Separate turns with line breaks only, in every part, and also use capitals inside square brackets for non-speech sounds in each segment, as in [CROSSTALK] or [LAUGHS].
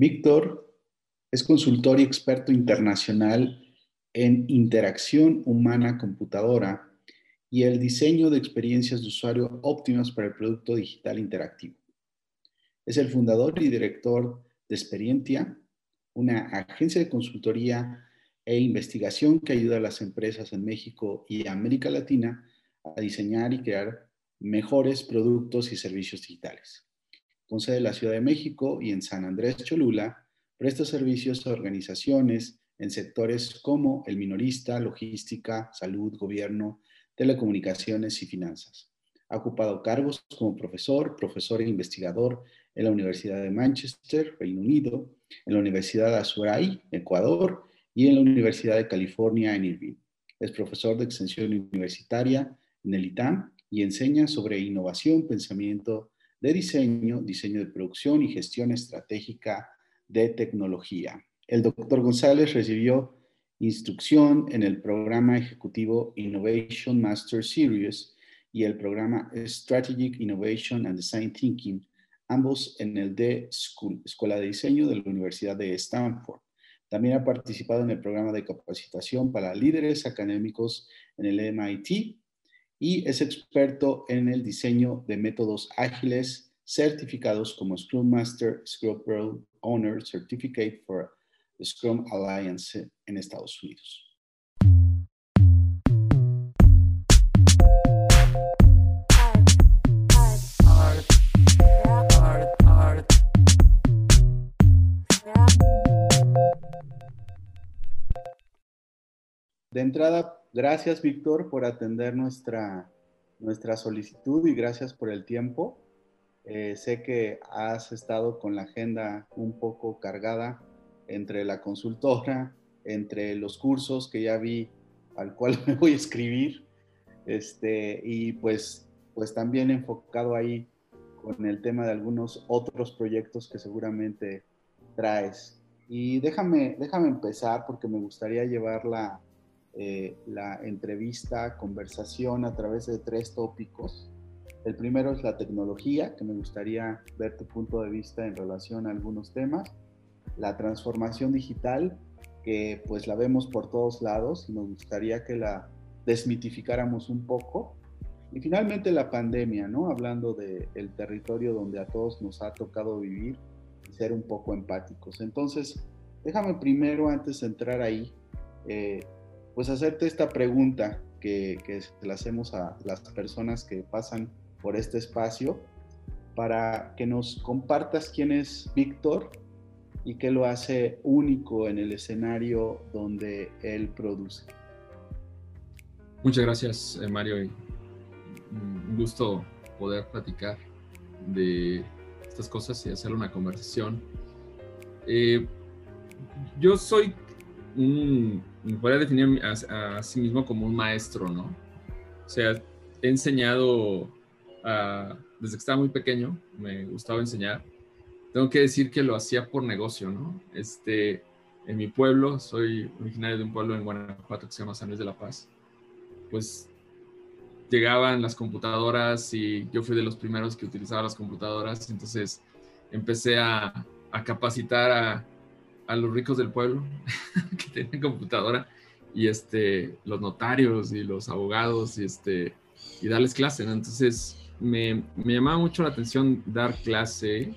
Víctor es consultor y experto internacional en interacción humana-computadora y el diseño de experiencias de usuario óptimas para el producto digital interactivo. Es el fundador y director de Experientia, una agencia de consultoría e investigación que ayuda a las empresas en México y América Latina a diseñar y crear mejores productos y servicios digitales. Con sede en la Ciudad de México y en San Andrés Cholula, presta servicios a organizaciones en sectores como el minorista, logística, salud, gobierno, telecomunicaciones y finanzas. Ha ocupado cargos como profesor, profesor e investigador en la Universidad de Manchester, Reino Unido, en la Universidad de Azuray, Ecuador, y en la Universidad de California en Irvine. Es profesor de extensión universitaria en el ITAM y enseña sobre innovación, pensamiento de diseño, diseño de producción y gestión estratégica de tecnología. El doctor González recibió instrucción en el programa ejecutivo Innovation Master Series y el programa Strategic Innovation and Design Thinking, ambos en el D School, Escuela de Diseño de la Universidad de Stanford. También ha participado en el programa de capacitación para líderes académicos en el MIT y es experto en el diseño de métodos ágiles certificados como Scrum Master, Scrum Pro Owner Certificate for the Scrum Alliance en Estados Unidos. De entrada, gracias Víctor por atender nuestra, nuestra solicitud y gracias por el tiempo. Eh, sé que has estado con la agenda un poco cargada entre la consultora, entre los cursos que ya vi al cual [LAUGHS] me voy a escribir, este, y pues, pues también enfocado ahí con el tema de algunos otros proyectos que seguramente traes. Y déjame, déjame empezar porque me gustaría llevarla eh, la entrevista, conversación a través de tres tópicos. El primero es la tecnología, que me gustaría ver tu punto de vista en relación a algunos temas. La transformación digital, que pues la vemos por todos lados y nos gustaría que la desmitificáramos un poco. Y finalmente la pandemia, ¿no? Hablando del el territorio donde a todos nos ha tocado vivir y ser un poco empáticos. Entonces, déjame primero, antes de entrar ahí, eh, pues hacerte esta pregunta que, que le hacemos a las personas que pasan por este espacio para que nos compartas quién es Víctor y qué lo hace único en el escenario donde él produce.
Muchas gracias, eh, Mario. Un gusto poder platicar de estas cosas y hacer una conversación. Eh, yo soy un me podría definir a, sí mismo como un maestro, ¿no? O sea, he enseñado desde que estaba muy pequeño, me gustaba enseñar. Tengo que decir que lo hacía por negocio, ¿no? Este, en mi pueblo, soy originario de un pueblo en Guanajuato que se llama San Luis de la Paz, pues llegaban las computadoras y yo fui de los primeros que utilizaba las computadoras, entonces empecé a capacitar a, a los ricos del pueblo [LAUGHS] que tienen computadora y este, los notarios y los abogados y, este, y darles clase. Entonces me, me, llamaba mucho la atención dar clase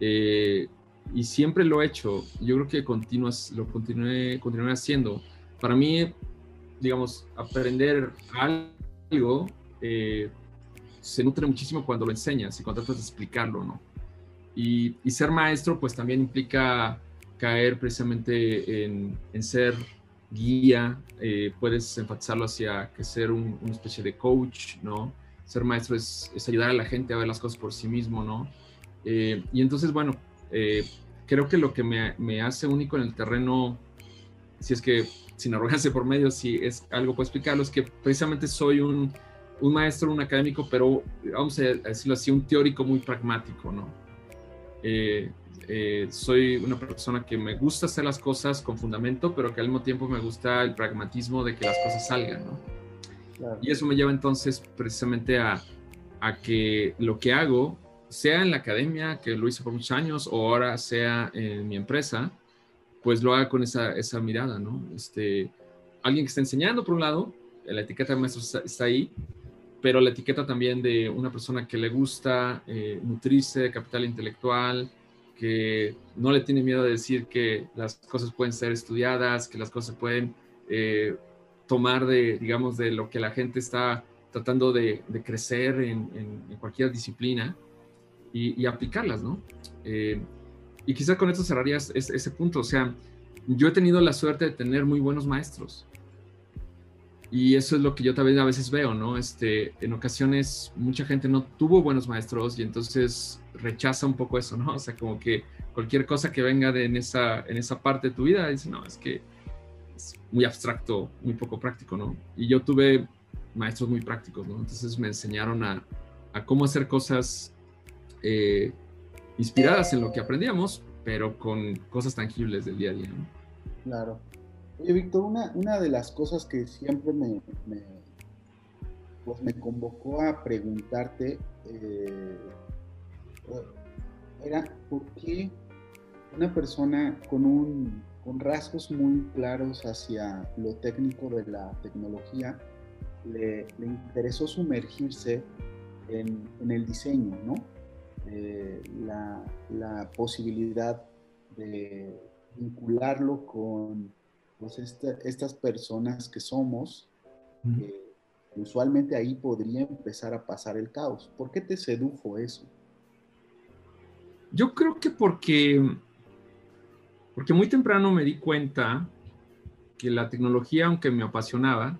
eh, y siempre lo he hecho. Yo creo que continúas, lo continué, continué haciendo. Para mí, digamos, aprender algo eh, se nutre muchísimo cuando lo enseñas y cuando tratas de explicarlo, ¿no? Y, y ser maestro pues también implica caer precisamente en, ser guía, eh, puedes enfatizarlo hacia que ser un, una especie de coach, ¿no? Ser maestro es, ayudar a la gente a ver las cosas por sí mismo, ¿no? Eh, y entonces, bueno, eh, creo que lo que me, hace único en el terreno, si es que sin arrogancia por medio, si es algo puedo explicarlo, es que precisamente soy un, un maestro, un académico, pero vamos a decirlo así, un teórico muy pragmático, ¿no? Soy una persona que me gusta hacer las cosas con fundamento, pero que al mismo tiempo me gusta el pragmatismo de que las cosas salgan, ¿no? Y eso me lleva entonces precisamente a, a, que lo que hago sea en la academia, que lo hice por muchos años, o ahora sea en mi empresa, pues lo haga con esa, esa mirada, ¿no? Este, alguien que está enseñando, por un lado, la etiqueta de maestro está, ahí, pero la etiqueta también de una persona que le gusta eh, nutrirse de capital intelectual, que no le tiene miedo de decir que las cosas pueden ser estudiadas, que las cosas pueden eh, tomar de, digamos, de lo que la gente está tratando de, crecer en, cualquier disciplina y, aplicarlas, ¿no? Eh, y quizás con esto cerrarías ese, punto. O sea, yo he tenido la suerte de tener muy buenos maestros. Y eso es lo que yo también a veces veo, ¿no? Este, en ocasiones mucha gente no tuvo buenos maestros y entonces rechaza un poco eso, ¿no? O sea, como que cualquier cosa que venga de en, esa, en esa parte de tu vida, dice, no, es que es muy abstracto, muy poco práctico, ¿no? Y yo tuve maestros muy prácticos, ¿no? Entonces me enseñaron a, a cómo hacer cosas eh, inspiradas en lo que aprendíamos, pero con cosas tangibles del día a día. ¿no?
Claro. Oye, Víctor, una, una de las cosas que siempre me, pues me convocó a preguntarte eh, era por qué una persona con, un, con rasgos muy claros hacia lo técnico de la tecnología le, le interesó sumergirse en, en, el diseño, ¿no? Eh, la, la, posibilidad de vincularlo con pues, este, estas personas que somos, usualmente ahí podría empezar a pasar el caos. ¿Por qué te sedujo eso?
Yo creo que porque, porque muy temprano me di cuenta que la tecnología, aunque me apasionaba,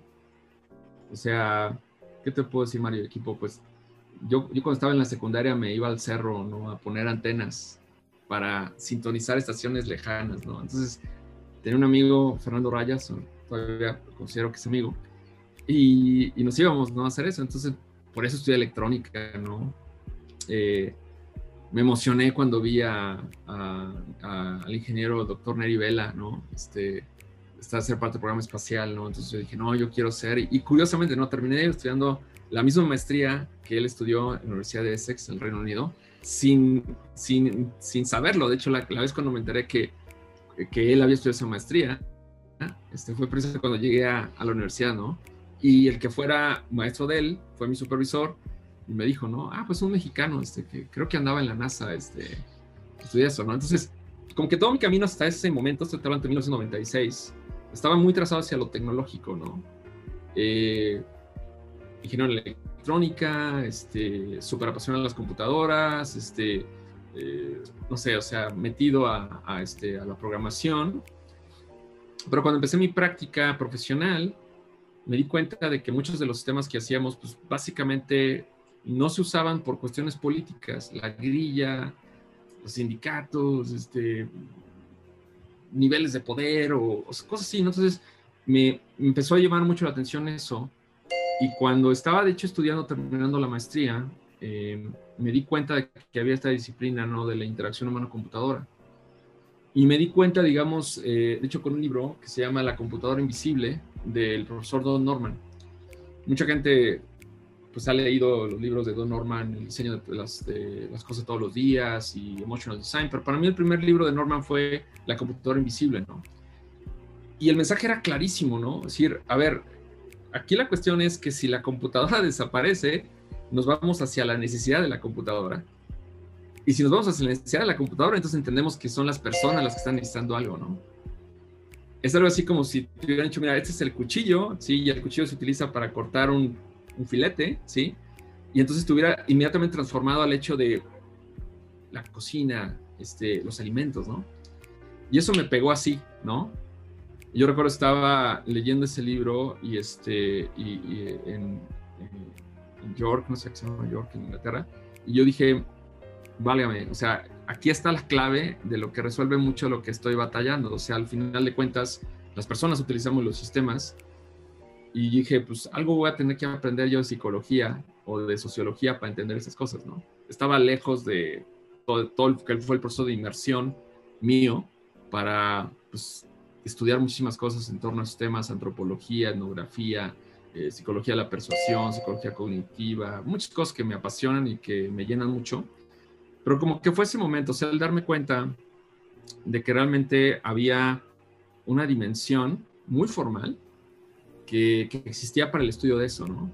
o sea, ¿qué te puedo decir, Mario? Equipo, pues yo, yo cuando estaba en la secundaria me iba al cerro, ¿no? A poner antenas para sintonizar estaciones lejanas, ¿no? Entonces, tenía un amigo, Fernando Rayas, todavía considero que es amigo, y, y, nos íbamos, ¿no? A hacer eso. Entonces, por eso estudié electrónica, ¿no? Eh, me emocioné cuando vi a, al ingeniero doctor Neri Vela, ¿no? Este, está ser parte del programa espacial, ¿no? Entonces yo dije, no, yo quiero ser. Y, curiosamente, ¿no? Terminé estudiando la misma maestría que él estudió en la Universidad de Essex, en el Reino Unido, sin, sin, sin saberlo. De hecho, la, la, vez cuando me enteré que, que él había estudiado esa maestría, este, fue precisamente cuando llegué a, a, la universidad, ¿no? Y el que fuera maestro de él fue mi supervisor y me dijo, ¿no? Ah, pues un mexicano, este, que creo que andaba en la NASA, este, estudié eso, ¿no? Entonces, como que todo mi camino hasta ese momento, estoy hablando de 1996, estaba muy trazado hacia lo tecnológico, ¿no? Eh, ingeniero en electrónica, este, súper apasionado en las computadoras, este, eh, no sé, o sea, metido a, a, este, a la programación. Pero cuando empecé mi práctica profesional, me di cuenta de que muchos de los sistemas que hacíamos, pues básicamente no se usaban por cuestiones políticas, la grilla, los sindicatos, este, niveles de poder o, cosas así. Entonces me, empezó a llamar mucho la atención eso. Y cuando estaba, de hecho, estudiando, terminando la maestría, eh, me di cuenta de que había esta disciplina ¿no? de la interacción humano-computadora. Y me di cuenta, digamos, eh, de hecho, con un libro que se llama La computadora invisible del profesor Don Norman. Mucha gente pues ha leído los libros de Don Norman, el diseño de las, de las cosas todos los días y Emotional Design, pero para mí el primer libro de Norman fue La computadora invisible, ¿no? Y el mensaje era clarísimo, ¿no? Es decir, a ver, aquí la cuestión es que si la computadora [LAUGHS] desaparece, nos vamos hacia la necesidad de la computadora. Y si nos vamos hacia la necesidad de la computadora, entonces entendemos que son las personas las que están necesitando algo, ¿no? Es algo así como si te hubieran dicho, mira, este es el cuchillo, ¿sí? Y el cuchillo se utiliza para cortar un un filete, ¿sí? Y entonces estuviera inmediatamente transformado al hecho de la cocina, este, los alimentos, ¿no? Y eso me pegó así, ¿no? Yo recuerdo estaba leyendo ese libro y este, en, en, York, no sé qué se llama York, en Inglaterra, y yo dije, válgame, o sea, aquí está la clave de lo que resuelve mucho lo que estoy batallando, o sea, al final de cuentas, las personas utilizamos los sistemas y dije, pues algo voy a tener que aprender yo de psicología o de sociología para entender esas cosas, ¿no? Estaba lejos de todo, todo el que fue el proceso de inmersión mío para pues, estudiar muchísimas cosas en torno a esos temas, antropología, etnografía, eh, psicología de la persuasión, psicología cognitiva, muchas cosas que me apasionan y que me llenan mucho. Pero como que fue ese momento, o sea, al darme cuenta de que realmente había una dimensión muy formal que, que existía para el estudio de eso, ¿no?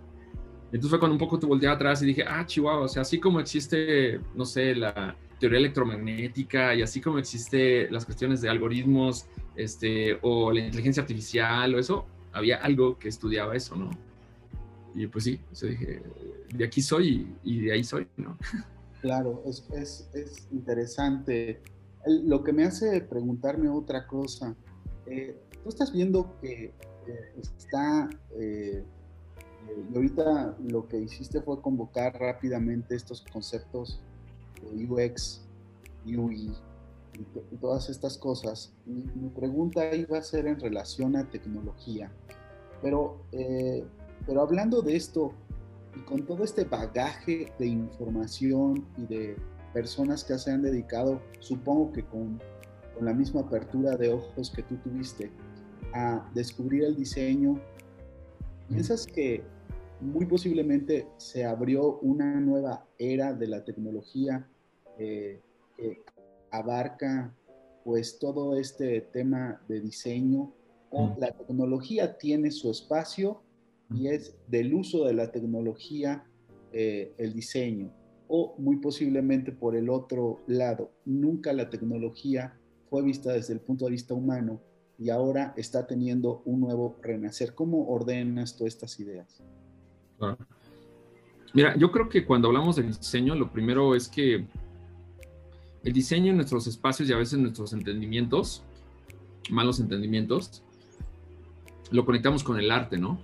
Entonces fue cuando un poco te volteé atrás y dije, ah, chihuahua, o sea, así como existe, no sé, la teoría electromagnética y así como existe las cuestiones de algoritmos, este, o la inteligencia artificial o eso, había algo que estudiaba eso, ¿no? Y pues sí, o sea, dije, de aquí soy y, de ahí soy, ¿no? [LAUGHS]
Claro, es, es, es interesante. lo que me hace preguntarme otra cosa, eh, tú estás viendo que está... Eh, y ahorita lo que hiciste fue convocar rápidamente estos conceptos de UX, UI y, todas estas cosas. Mi, mi, pregunta iba a ser en relación a tecnología, pero, eh, pero hablando de esto y con todo este bagaje de información y de personas que se han dedicado, supongo que con, con la misma apertura de ojos que tú tuviste, a descubrir el diseño, ¿piensas que muy posiblemente se abrió una nueva era de la tecnología eh, que abarca pues todo este tema de diseño la tecnología tiene su espacio y es del uso de la tecnología eh, el diseño o muy posiblemente por el otro lado nunca la tecnología fue vista desde el punto de vista humano y ahora está teniendo un nuevo renacer. ¿Cómo ordenas tú estas ideas?
Mira, yo creo que cuando hablamos de diseño, lo primero es que el diseño en nuestros espacios y a veces nuestros entendimientos, malos entendimientos, lo conectamos con el arte, ¿no?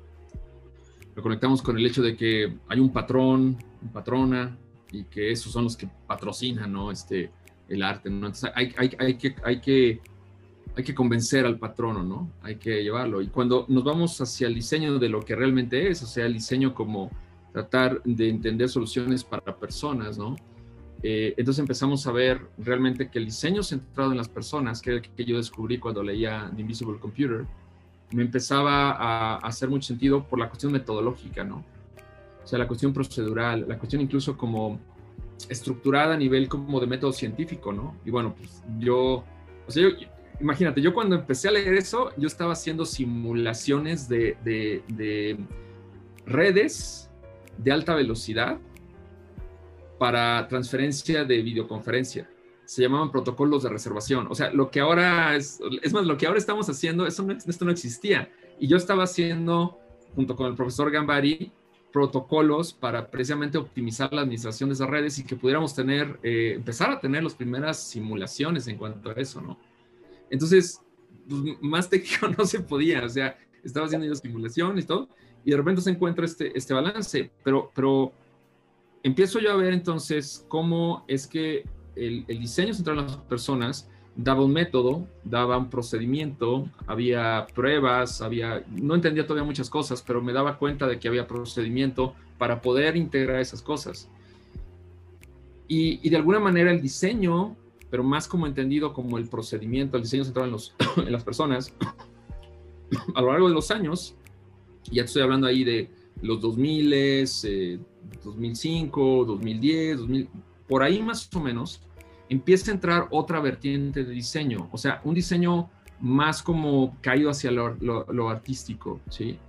Lo conectamos con el hecho de que hay un patrón, un patrona, y que esos son los que patrocinan, ¿no? Este, el arte, hay, que, hay, que, hay que convencer al patrono, ¿no? Hay que llevarlo. Y cuando nos vamos hacia el diseño de lo que realmente es, o sea, el diseño como tratar de entender soluciones para personas, ¿no? Eh, entonces empezamos a ver realmente que el diseño centrado en las personas, que, que yo descubrí cuando leía The Invisible Computer, me empezaba a, hacer mucho sentido por la cuestión metodológica, ¿no? O sea, la cuestión procedural, la cuestión incluso como estructurada a nivel como de método científico, ¿no? Y bueno, pues yo, o sea, yo, imagínate, yo cuando empecé a leer eso, yo estaba haciendo simulaciones de, de, de redes de alta velocidad para transferencia de videoconferencia. Se llamaban protocolos de reservación. O sea, lo que ahora es, es más, lo que ahora estamos haciendo, eso esto no existía. Y yo estaba haciendo, junto con el profesor Gambari, protocolos para precisamente optimizar la administración de esas redes y que pudiéramos tener, eh, empezar a tener las primeras simulaciones en cuanto a eso, ¿no? Entonces, pues, más técnico [LAUGHS] no se podía, o sea, estaba haciendo yo simulaciones y todo, y de repente se encuentra este, este balance, pero, pero empiezo yo a ver entonces cómo es que el, el diseño central de las personas daba un método, daba un procedimiento, había pruebas, había, no entendía todavía muchas cosas, pero me daba cuenta de que había procedimiento para poder integrar esas cosas. Y, y de alguna manera el diseño, pero más como entendido como el procedimiento, el diseño central en, los, [CLEARS THROAT] en las personas, [CLEARS THROAT] a lo largo de los años, ya estoy hablando ahí de los 2000, 2005, 2010, 2000, por ahí más o menos, empieza a entrar otra vertiente de diseño, o sea, un diseño más como caído hacia lo, artístico, ¿sí?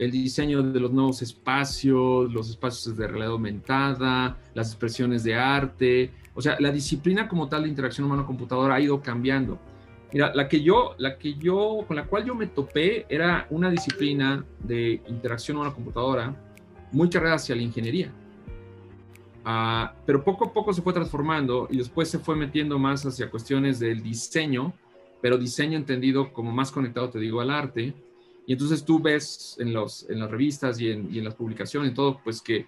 El diseño de los nuevos espacios, los espacios de realidad aumentada, las expresiones de arte, o sea, la disciplina como tal de interacción humano-computadora ha ido cambiando. Mira, la que yo, la que yo, con la cual yo me topé era una disciplina de interacción con la computadora muy cargada hacia la ingeniería. Ah, pero poco a poco se fue transformando y después se fue metiendo más hacia cuestiones del diseño, pero diseño entendido como más conectado, te digo, al arte. Y entonces tú ves en, los, en las revistas y en, y en las publicaciones y todo, pues que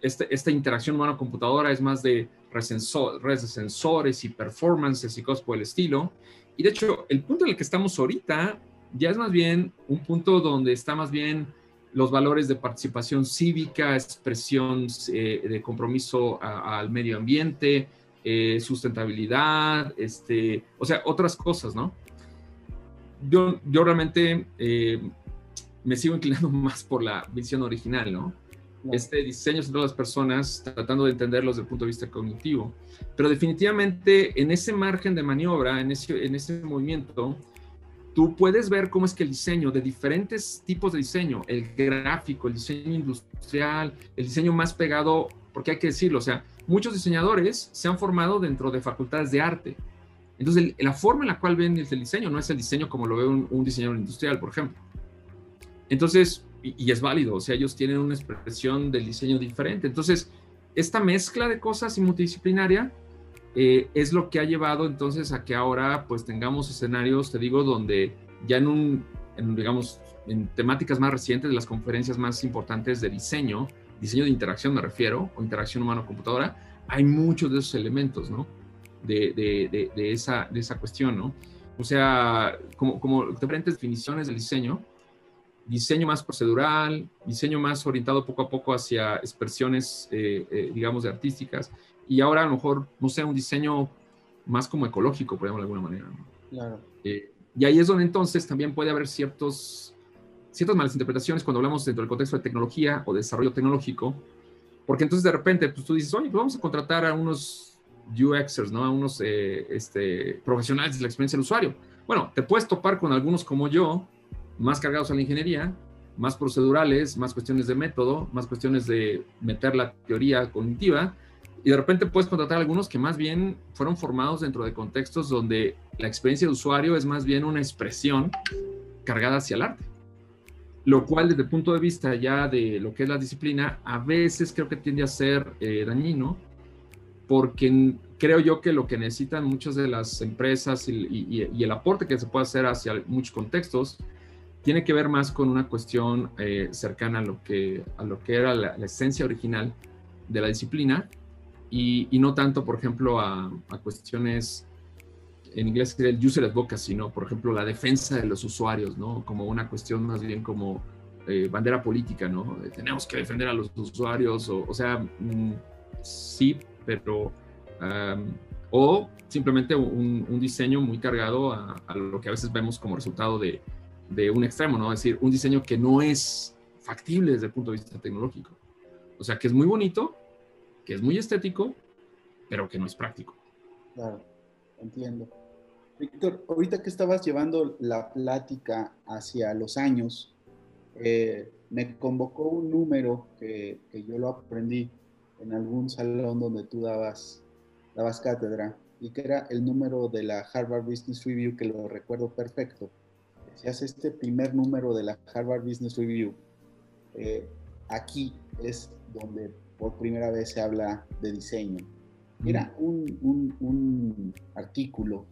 este, esta interacción humano-computadora es más de redes de sensores y performances y cosas por el estilo. Y de hecho, el punto en el que estamos ahorita ya es más bien un punto donde está más bien los valores de participación cívica, expresión eh, de compromiso al medio ambiente, eh, sustentabilidad, este, o sea, otras cosas, ¿no? Yo, yo realmente eh, me sigo inclinando [LAUGHS] más por la visión original, ¿no? este diseño de las personas, tratando de entenderlos desde el punto de vista cognitivo. Pero definitivamente en ese margen de maniobra, en ese, en ese movimiento, tú puedes ver cómo es que el diseño de diferentes tipos de diseño, el gráfico, el diseño industrial, el diseño más pegado, porque hay que decirlo, o sea, muchos diseñadores se han formado dentro de facultades de arte. Entonces, la forma en la cual ven el diseño no es el diseño como lo ve un, un diseñador industrial, por ejemplo. Entonces, y, es válido, o sea, ellos tienen una expresión del diseño diferente. Entonces, esta mezcla de cosas y multidisciplinaria eh, es lo que ha llevado entonces a que ahora pues tengamos escenarios, te digo, donde ya en un, digamos, en temáticas más recientes de las conferencias más importantes de diseño, diseño de interacción me refiero, o interacción humano-computadora, hay muchos de esos elementos, ¿no? De, de, de, esa, de esa cuestión, ¿no? O sea, como, como diferentes definiciones del diseño, diseño más procedural, diseño más orientado poco a poco hacia expresiones, eh, eh, digamos, de artísticas, y ahora a lo mejor, no sé, un diseño más como ecológico, por ejemplo, de alguna manera. Claro. Eh, y ahí es donde entonces también puede haber ciertos, ciertas malas interpretaciones cuando hablamos dentro del contexto de tecnología o desarrollo tecnológico, porque entonces de repente pues, tú dices, oye, pues vamos a contratar a unos UXers, ¿no? A unos este, profesionales de la experiencia del usuario. Bueno, te puedes topar con algunos como yo, más cargados a la ingeniería, más procedurales, más cuestiones de método, más cuestiones de meter la teoría cognitiva, y de repente puedes contratar a algunos que más bien fueron formados dentro de contextos donde la experiencia de usuario es más bien una expresión cargada hacia el arte. Lo cual desde el punto de vista ya de lo que es la disciplina, a veces creo que tiende a ser eh, dañino, porque creo yo que lo que necesitan muchas de las empresas y, y el aporte que se puede hacer hacia muchos contextos tiene que ver más con una cuestión eh, cercana a lo, que, a lo que era la, esencia original de la disciplina y, no tanto, por ejemplo, a, cuestiones, en inglés sería el user advocacy, sino, por ejemplo, la defensa de los usuarios, ¿no? Como una cuestión más bien como eh, bandera política, ¿no? tenemos que defender a los usuarios, o, sea, mm, sí, pero... o simplemente un, un, diseño muy cargado a, a, lo que a veces vemos como resultado de, de un extremo, ¿no? Es decir, un diseño que no es factible desde el punto de vista tecnológico. O sea, que es muy bonito, que es muy estético, pero que no es práctico.
Claro, entiendo. Víctor, ahorita que estabas llevando la plática hacia los años, eh, me convocó un número que, que, yo lo aprendí en algún salón donde tú dabas, dabas cátedra, y que era el número de la Harvard Business Review, que lo recuerdo perfecto se hace este primer número de la Harvard Business Review, eh, aquí es donde por primera vez se habla de diseño. Era un, un, artículo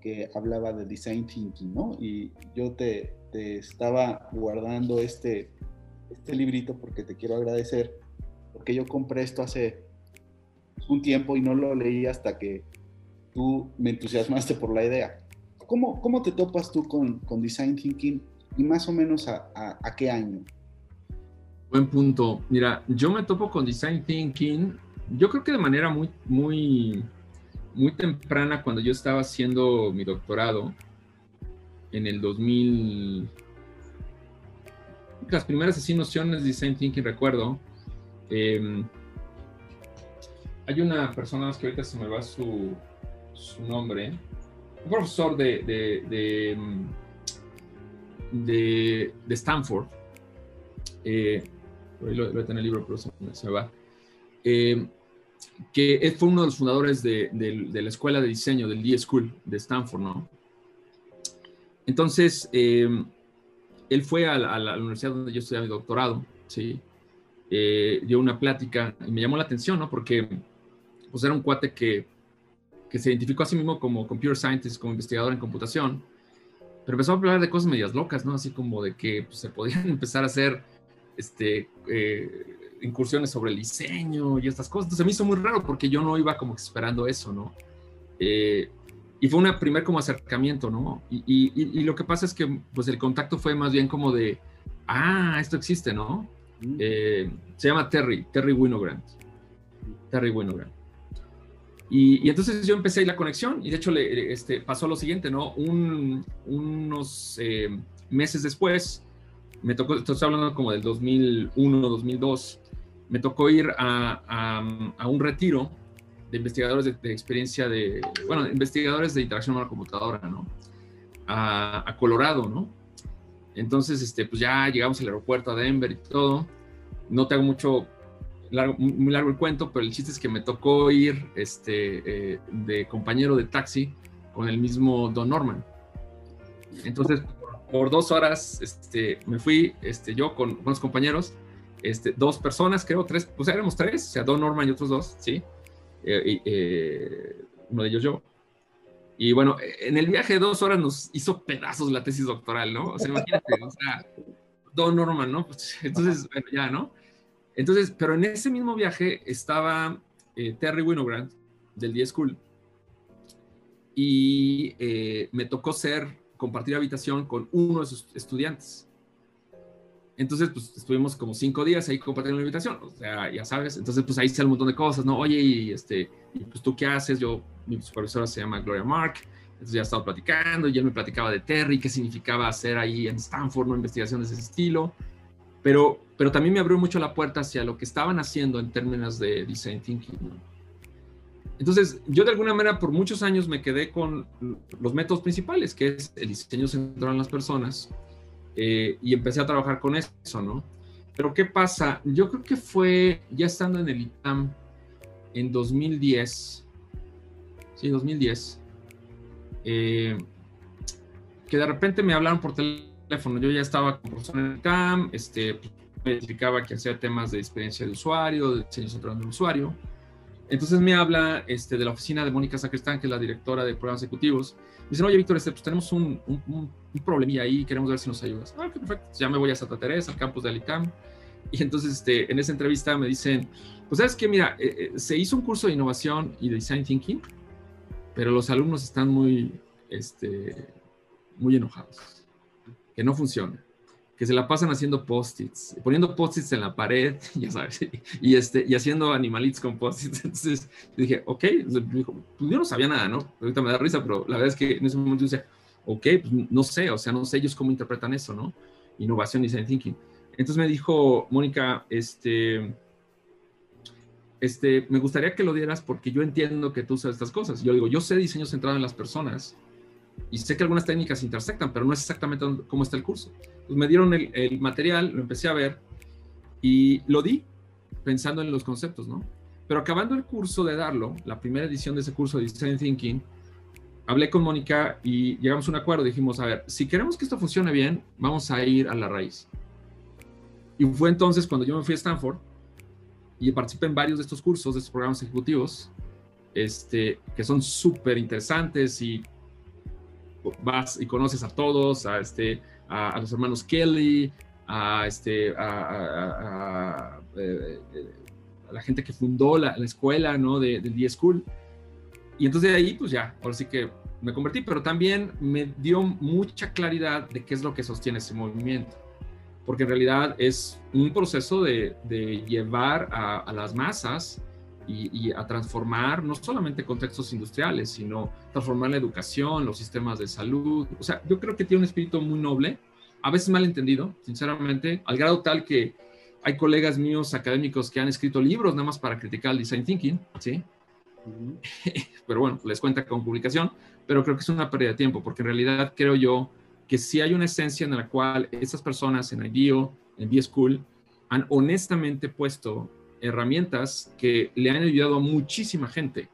que hablaba de design thinking, ¿no? Y yo te, te, estaba guardando este, este librito porque te quiero agradecer, porque yo compré esto hace un tiempo y no lo leí hasta que tú me entusiasmaste por la idea. ¿Cómo, ¿Cómo, te topas tú con, con, Design Thinking y más o menos a, qué año?
Buen punto. Mira, yo me topo con Design Thinking, yo creo que de manera muy, muy, muy temprana cuando yo estaba haciendo mi doctorado en el 2000. Las primeras así nociones de Design Thinking recuerdo. Em, hay una persona que ahorita se me va su, su nombre, un profesor de, de, de, Stanford, eh, lo, lo en el libro, pero se, va, eh, que fue uno de los fundadores de, de, la escuela de diseño del D-School de Stanford, ¿no? Entonces, eh, él fue a la, universidad donde yo estudié mi doctorado, ¿sí? Eh, dio una plática y me llamó la atención, ¿no? Porque pues era un cuate que que se identificó a sí mismo como computer scientist, como investigador en computación, pero empezó a hablar de cosas medias locas, ¿no? Así como de que pues, se podían [LAUGHS] empezar a hacer este, eh, incursiones sobre el diseño y estas cosas. Entonces me hizo muy raro porque yo no iba como esperando eso, ¿no? Eh, y fue un primer como acercamiento, ¿no? Y, y, y, lo que pasa es que pues el contacto fue más bien como de, ah, esto existe, ¿no? Mm. Eh, se llama Terry, Terry Winogrand. Terry Winogrand. Y, entonces yo empecé la conexión y de hecho le, este, pasó lo siguiente, ¿no? unos eh, meses después, me tocó, estoy hablando como del 2001, 2002, me tocó ir a, un retiro de investigadores de, experiencia de, bueno, investigadores de interacción con la computadora, ¿no? A, a, Colorado, ¿no? Entonces, este, pues ya llegamos al aeropuerto a Denver y todo. No te hago mucho, muy largo el cuento, pero el chiste es que me tocó ir este, eh, de compañero de taxi con el mismo Don Norman. Entonces, por dos horas este, me fui este, yo con unos compañeros, este, dos personas, creo, tres, pues éramos tres, o sea, Don Norman y otros dos, ¿sí? Eh, eh, uno de ellos yo. Y bueno, en el viaje de dos horas nos hizo pedazos la tesis doctoral, ¿no? O sea, imagínate, o sea, Don Norman, ¿no? Pues, entonces, bueno, ya, ¿no? Entonces, pero en ese mismo viaje estaba eh, Terry Winogrand del D School y me tocó ser compartir habitación con uno de sus estudiantes. Entonces, pues estuvimos como cinco días ahí compartiendo la habitación, o sea, ya sabes, entonces pues ahí hice un montón de cosas, ¿no? Oye, y este, y pues tú qué haces, yo, mi supervisora se llama Gloria Mark, entonces ya estaba platicando y él me platicaba de Terry, qué significaba hacer ahí en Stanford una investigación de ese estilo, pero, pero también me abrió mucho la puerta hacia lo que estaban haciendo en términos de design thinking, ¿no? Entonces, yo de alguna manera por muchos años me quedé con los métodos principales, que es el diseño centrado en las personas, eh, y empecé a trabajar con eso, ¿no? Pero ¿qué pasa? Yo creo que fue ya estando en el ITAM en 2010, sí, 2010, eh, que de repente me hablaron por teléfono. Yo ya estaba con profesor en el ITAM, este, me identificaba que hacía temas de experiencia de usuario, de diseño centrado en el usuario entonces me habla este, de la oficina de Mónica Sacristán, que es la directora de programas ejecutivos. Me dicen, oye, Víctor, este, pues tenemos un, un, un, problemilla ahí, queremos ver si nos ayudas. Ah, perfecto. Ya me voy a Santa Teresa, al campus de Alicam. Y entonces este, en esa entrevista me dicen, pues sabes que, mira, eh, eh, se hizo un curso de innovación y de design thinking, pero los alumnos están muy, este, muy enojados, que no funciona que se la pasan haciendo post-its, poniendo post-its en la pared, [LAUGHS] ya sabes, y, este, y haciendo animalitos con post-its. Entonces dije, ok, pues yo no sabía nada, ¿no? Ahorita me da risa, pero la verdad es que en ese momento dije, ok, pues no sé, o sea, no sé ellos cómo interpretan eso, ¿no? Innovación y design thinking. Entonces me dijo, Mónica, este, este, me gustaría que lo dieras porque yo entiendo que tú sabes estas cosas. Yo digo, yo sé diseño centrado en las personas y sé que algunas técnicas intersectan, pero no es exactamente cómo está el curso. Pues me dieron el, material, lo empecé a ver y lo di pensando en los conceptos, ¿no? Pero acabando el curso de darlo, la primera edición de ese curso de Design Thinking, hablé con Mónica y llegamos a un acuerdo. Dijimos, a ver, si queremos que esto funcione bien, vamos a ir a la raíz. Y fue entonces cuando yo me fui a Stanford y participé en varios de estos cursos, de estos programas ejecutivos, este, que son súper interesantes y vas y conoces a todos, a, este, a, los hermanos Kelly, a, este, a, eh, la gente que fundó la, escuela ¿no? de, del D-School. Y entonces de ahí, pues ya, ahora sí que me convertí, pero también me dio mucha claridad de qué es lo que sostiene ese movimiento. Porque en realidad es un proceso de, de llevar a, las masas y, a transformar no solamente contextos industriales, sino transformar la educación, los sistemas de salud. O sea, yo creo que tiene un espíritu muy noble, a veces mal entendido, sinceramente, al grado tal que hay colegas míos académicos que han escrito libros nada más para criticar el design thinking, ¿sí? [LAUGHS] pero bueno, les cuenta con publicación, pero creo que es una pérdida de tiempo, porque en realidad creo yo que si hay una esencia en la cual estas personas en IDEO, en B-School, han honestamente puesto herramientas que le han ayudado a muchísima gente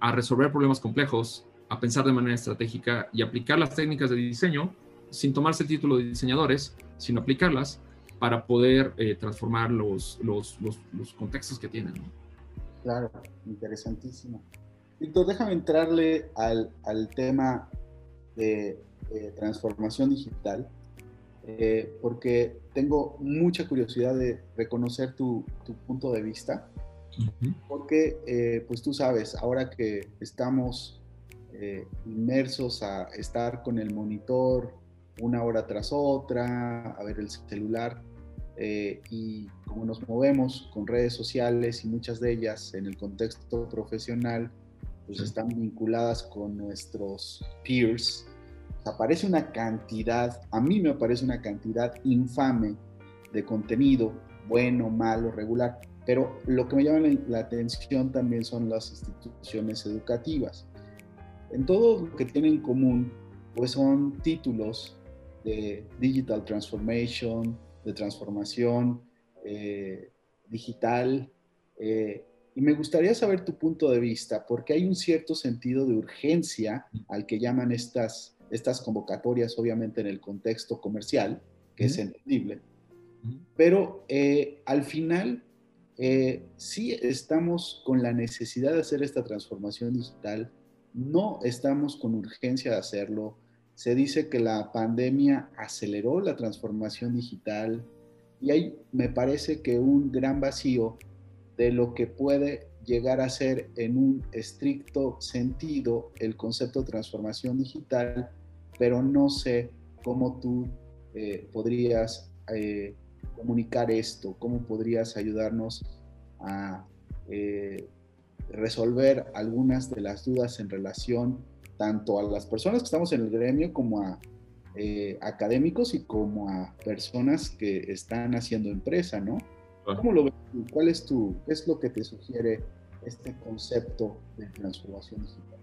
a resolver problemas complejos, a pensar de manera estratégica y aplicar las técnicas de diseño sin tomarse el título de diseñadores, sino aplicarlas para poder eh, transformar los, los, los, contextos que tienen.
Claro, interesantísimo. Víctor, déjame entrarle al, al tema de, de transformación digital eh, porque tengo mucha curiosidad de reconocer tu, punto de vista, porque eh, pues tú sabes, ahora que estamos eh, inmersos a estar con el monitor una hora tras otra, a ver el celular, y como nos movemos con redes sociales y muchas de ellas en el contexto profesional, pues están vinculadas con nuestros peers, aparece una cantidad, a mí me aparece una cantidad infame de contenido, bueno, malo, regular, Pero lo que me llama la, atención también son las instituciones educativas. En todo lo que tienen en común, pues son títulos de Digital Transformation, de transformación eh, digital. Eh, y me gustaría saber tu punto de vista, porque hay un cierto sentido de urgencia al que llaman estas, estas convocatorias, obviamente en el contexto comercial, que es entendible. Pero eh, al final, sí estamos con la necesidad de hacer esta transformación digital, no estamos con urgencia de hacerlo, se dice que la pandemia aceleró la transformación digital y hay, me parece que un gran vacío de lo que puede llegar a ser en un estricto sentido el concepto de transformación digital, pero no sé cómo tú eh, podrías eh, comunicar esto, cómo podrías ayudarnos a eh, resolver algunas de las dudas en relación tanto a las personas que estamos en el gremio como a eh, académicos y como a personas que están haciendo empresa, ¿no? ¿Cómo lo ves ¿Cuál es tu, qué es lo que te sugiere este concepto de transformación digital?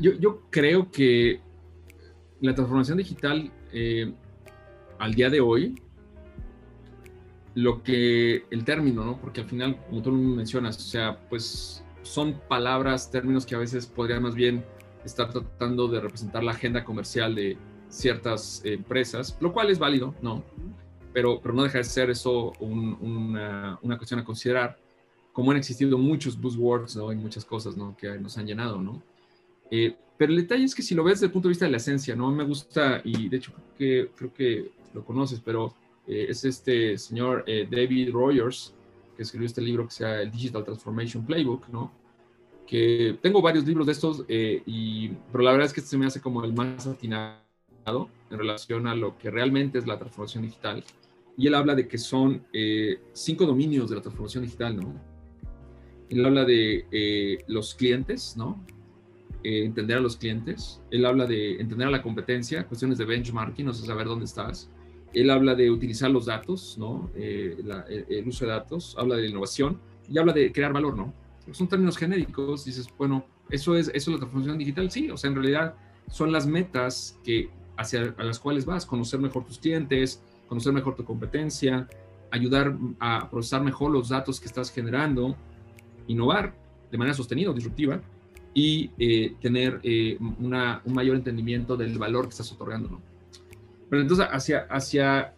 Yo, yo creo que la transformación digital eh, al día de hoy, lo que el término, ¿no? Porque al final, como tú mencionas, o sea, pues son palabras, términos que a veces podrían más bien estar tratando de representar la agenda comercial de ciertas empresas, lo cual es válido, ¿no? Pero, pero no deja de ser eso una, una, cuestión a considerar, como han existido muchos buzzwords, ¿no? Y muchas cosas, ¿no? Que nos han llenado, ¿no? Eh, pero el detalle es que si lo ves desde el punto de vista de la esencia, ¿no? Me gusta, y de hecho creo que, creo que lo conoces, pero eh, es este señor eh, David Rogers, que escribió este libro que se llama el Digital Transformation Playbook, ¿no? Que tengo varios libros de estos, eh, y, pero la verdad es que este se me hace como el más atinado en relación a lo que realmente es la transformación digital. Y él habla de que son eh, cinco dominios de la transformación digital, ¿no? Él habla de eh, los clientes, ¿no? entender a los clientes. Él habla de entender a la competencia, cuestiones de benchmarking, o sea, saber dónde estás él habla de utilizar los datos, ¿no? Eh, el, uso de datos, habla de innovación y habla de crear valor, ¿no? Son términos genéricos, dices, bueno, eso es, eso es la transformación digital, sí, o sea, en realidad son las metas que hacia a las cuales vas, conocer mejor tus clientes, conocer mejor tu competencia, ayudar a procesar mejor los datos que estás generando, innovar de manera sostenida, disruptiva, y eh, tener eh, una, un mayor entendimiento del valor que estás otorgando. Pero entonces hacia, hacia,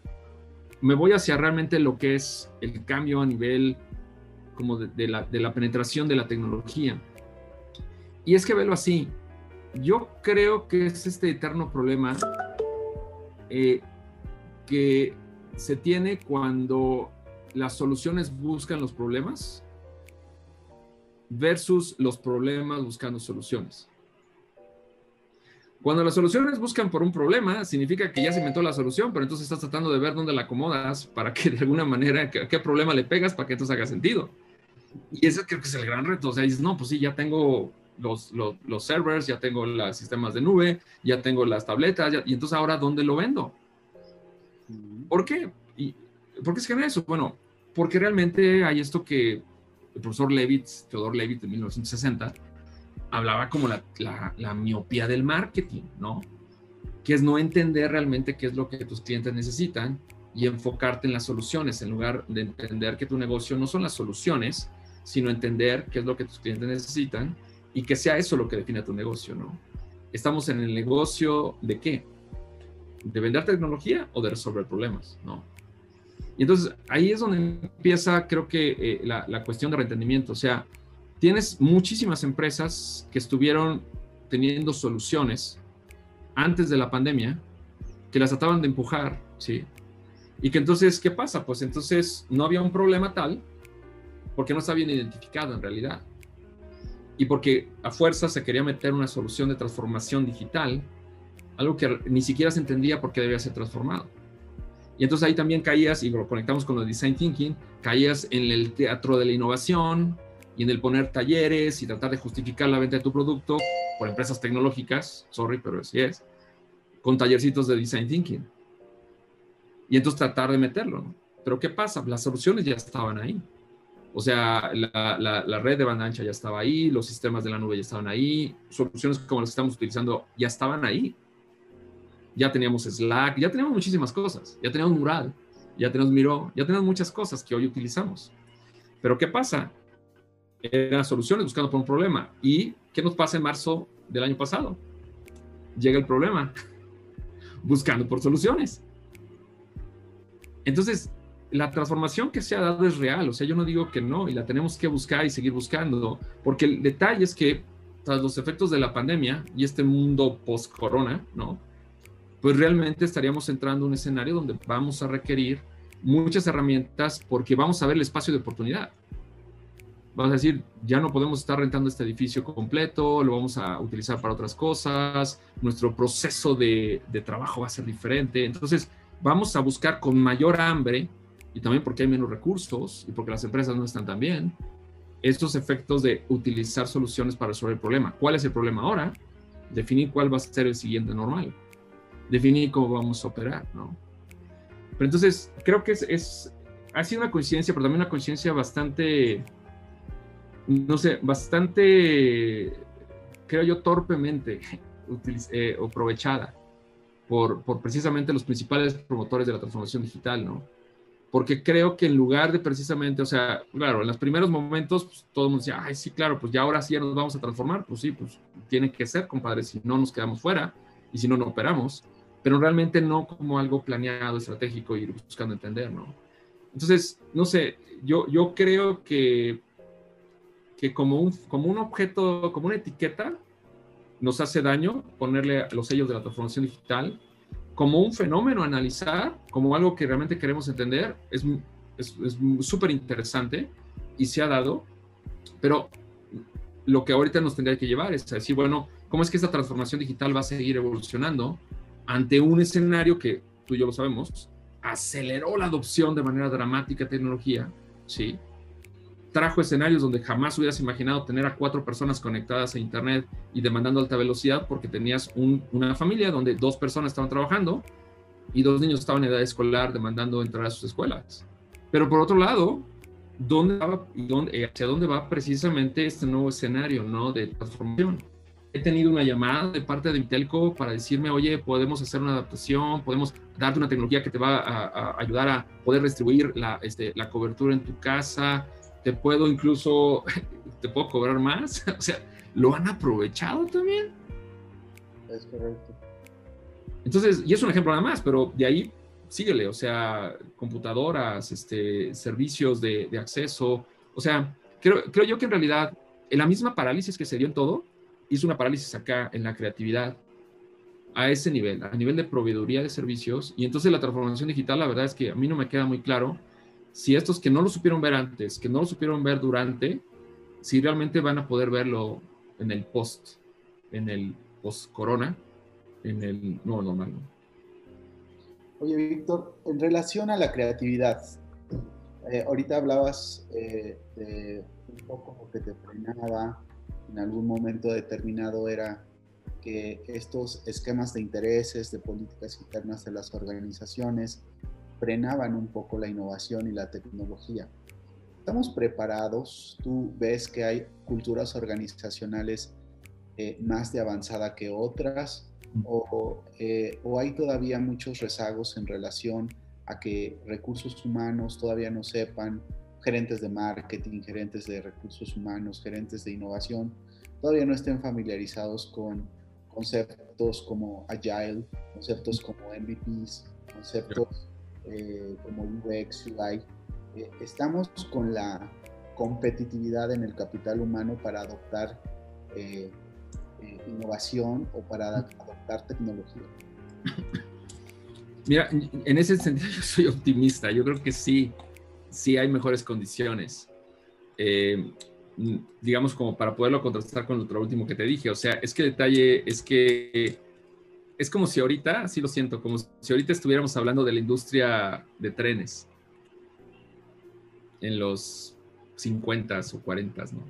me voy hacia realmente lo que es el cambio a nivel como de, la, de la, penetración de la tecnología. Y es que velo así, yo creo que es este eterno problema eh, que se tiene cuando las soluciones buscan los problemas versus los problemas buscando soluciones. Cuando las soluciones buscan por un problema, significa que ya se inventó la solución, pero entonces estás tratando de ver dónde la acomodas para que de alguna manera, qué, problema le pegas para que entonces haga sentido. Y ese creo que es el gran reto. O sea, dices, no, pues sí, ya tengo los, los, servers, ya tengo los sistemas de nube, ya tengo las tabletas, y entonces ahora, ¿dónde lo vendo? ¿Por qué? ¿Y ¿Por qué se genera eso? Bueno, porque realmente hay esto que el profesor Levitt, Theodore Levitt de 1960, hablaba como la, miopía del marketing, ¿no? Que es no entender realmente qué es lo que tus clientes necesitan y enfocarte en las soluciones, en lugar de entender que tu negocio no son las soluciones, sino entender qué es lo que tus clientes necesitan y que sea eso lo que define tu negocio, ¿no? Estamos en el negocio de qué? ¿De vender tecnología o de resolver problemas, ¿no? Y entonces ahí es donde empieza, creo que, eh, la, la, cuestión de reentendimiento. O sea, tienes muchísimas empresas que estuvieron teniendo soluciones antes de la pandemia, que las trataban de empujar, ¿sí? Y que entonces, ¿qué pasa? Pues entonces no había un problema tal porque no está bien identificado en realidad. Y porque a fuerza se quería meter una solución de transformación digital, algo que ni siquiera se entendía por qué debía ser transformado. Y entonces ahí también caías, y lo conectamos con lo de design thinking, caías en el teatro de la innovación, y en el poner talleres y tratar de justificar la venta de tu producto por empresas tecnológicas, sorry, pero así es, con tallercitos de design thinking. Y entonces tratar de meterlo. Pero ¿qué pasa? Las soluciones ya estaban ahí. O sea, la, red de banda ancha ya estaba ahí, los sistemas de la nube ya estaban ahí, soluciones como las que estamos utilizando ya estaban ahí. Ya teníamos Slack, ya teníamos muchísimas cosas, ya teníamos Mural, ya tenemos Miro, ya tenemos muchas cosas que hoy utilizamos. Pero ¿qué pasa? Eran soluciones buscando por un problema. ¿Y qué nos pasa en marzo del año pasado? Llega el problema, [LAUGHS] buscando por soluciones. Entonces, la transformación que se ha dado es real, o sea, yo no digo que no, y la tenemos que buscar y seguir buscando, porque el detalle es que tras los efectos de la pandemia y este mundo post-corona, ¿no? Pues realmente estaríamos entrando en un escenario donde vamos a requerir muchas herramientas porque vamos a ver el espacio de oportunidad. Vamos a decir, ya no podemos estar rentando este edificio completo, lo vamos a utilizar para otras cosas, nuestro proceso de, de trabajo va a ser diferente. Entonces, vamos a buscar con mayor hambre y también porque hay menos recursos y porque las empresas no están tan bien, estos efectos de utilizar soluciones para resolver el problema. ¿Cuál es el problema ahora? Definir cuál va a ser el siguiente normal. Definir cómo vamos a operar, ¿no? Pero entonces, creo que es, es ha sido una coincidencia, pero también una coincidencia bastante, no sé, bastante, creo yo, torpemente [LAUGHS] eh, aprovechada por, por precisamente los principales promotores de la transformación digital, ¿no? porque creo que en lugar de precisamente, o sea, claro, en los primeros momentos pues, todo el mundo decía, ay, sí, claro, pues ya ahora sí ya nos vamos a transformar, pues sí, pues tiene que ser, compadre, si no nos quedamos fuera y si no, no operamos, pero realmente no como algo planeado, estratégico, ir buscando entender, ¿no? Entonces, no sé, yo, yo creo que, que como, un, como un objeto, como una etiqueta, nos hace daño ponerle los sellos de la transformación digital, como un fenómeno a analizar, como algo que realmente queremos entender, es súper interesante y se ha dado, pero lo que ahorita nos tendría que llevar es decir, bueno, ¿cómo es que esta transformación digital va a seguir evolucionando ante un escenario que tú y yo lo sabemos, aceleró la adopción de manera dramática tecnología, ¿sí? trajo escenarios donde jamás hubieras imaginado tener a cuatro personas conectadas a Internet y demandando alta velocidad porque tenías una familia donde dos personas estaban trabajando y dos niños estaban en edad escolar demandando entrar a sus escuelas. Pero por otro lado, ¿dónde dónde, ¿hacia dónde va precisamente este nuevo escenario ¿no? de transformación? He tenido una llamada de parte de Intelco para decirme, oye, podemos hacer una adaptación, podemos darte una tecnología que te va a, ayudar a poder distribuir la, este, la cobertura en tu casa, te puedo incluso, [LAUGHS] te puedo cobrar más. [LAUGHS] o sea, lo han aprovechado también.
Es correcto.
Entonces, y es un ejemplo nada más, pero de ahí síguele, o sea, computadoras, este, servicios de, acceso, o sea, creo, creo yo que en realidad en la misma parálisis que se dio en todo, hizo una parálisis acá en la creatividad, a ese nivel, a nivel de proveeduría de servicios, y entonces la transformación digital, la verdad es que a mí no me queda muy claro si estos que no lo supieron ver antes, que no lo supieron ver durante, si realmente van a poder verlo en el post, en el post corona, en el nuevo normal.
Oye, Víctor, en relación a la creatividad, eh, ahorita hablabas eh, de un poco que te frenaba en algún momento determinado era que estos esquemas de intereses, de políticas internas de las organizaciones, frenaban un poco la innovación y la tecnología. ¿Estamos preparados? ¿Tú ves que hay culturas organizacionales eh, más de avanzada que otras? Eh, ¿O hay todavía muchos rezagos en relación a que recursos humanos todavía no sepan, gerentes de marketing, gerentes de recursos humanos, gerentes de innovación, todavía no estén familiarizados con conceptos como agile, conceptos como MVPs, conceptos eh, como UX, UI, eh, estamos con la competitividad en el capital humano para adoptar eh, innovación o para adoptar tecnología.
Mira, en ese sentido [LAUGHS] yo soy optimista. Yo creo que sí, sí hay mejores condiciones. digamos, como para poderlo contrastar con lo último que te dije. O sea, es que detalle es que es como si ahorita, así lo siento, como si ahorita estuviéramos hablando de la industria de trenes en los 50 o 40, ¿no?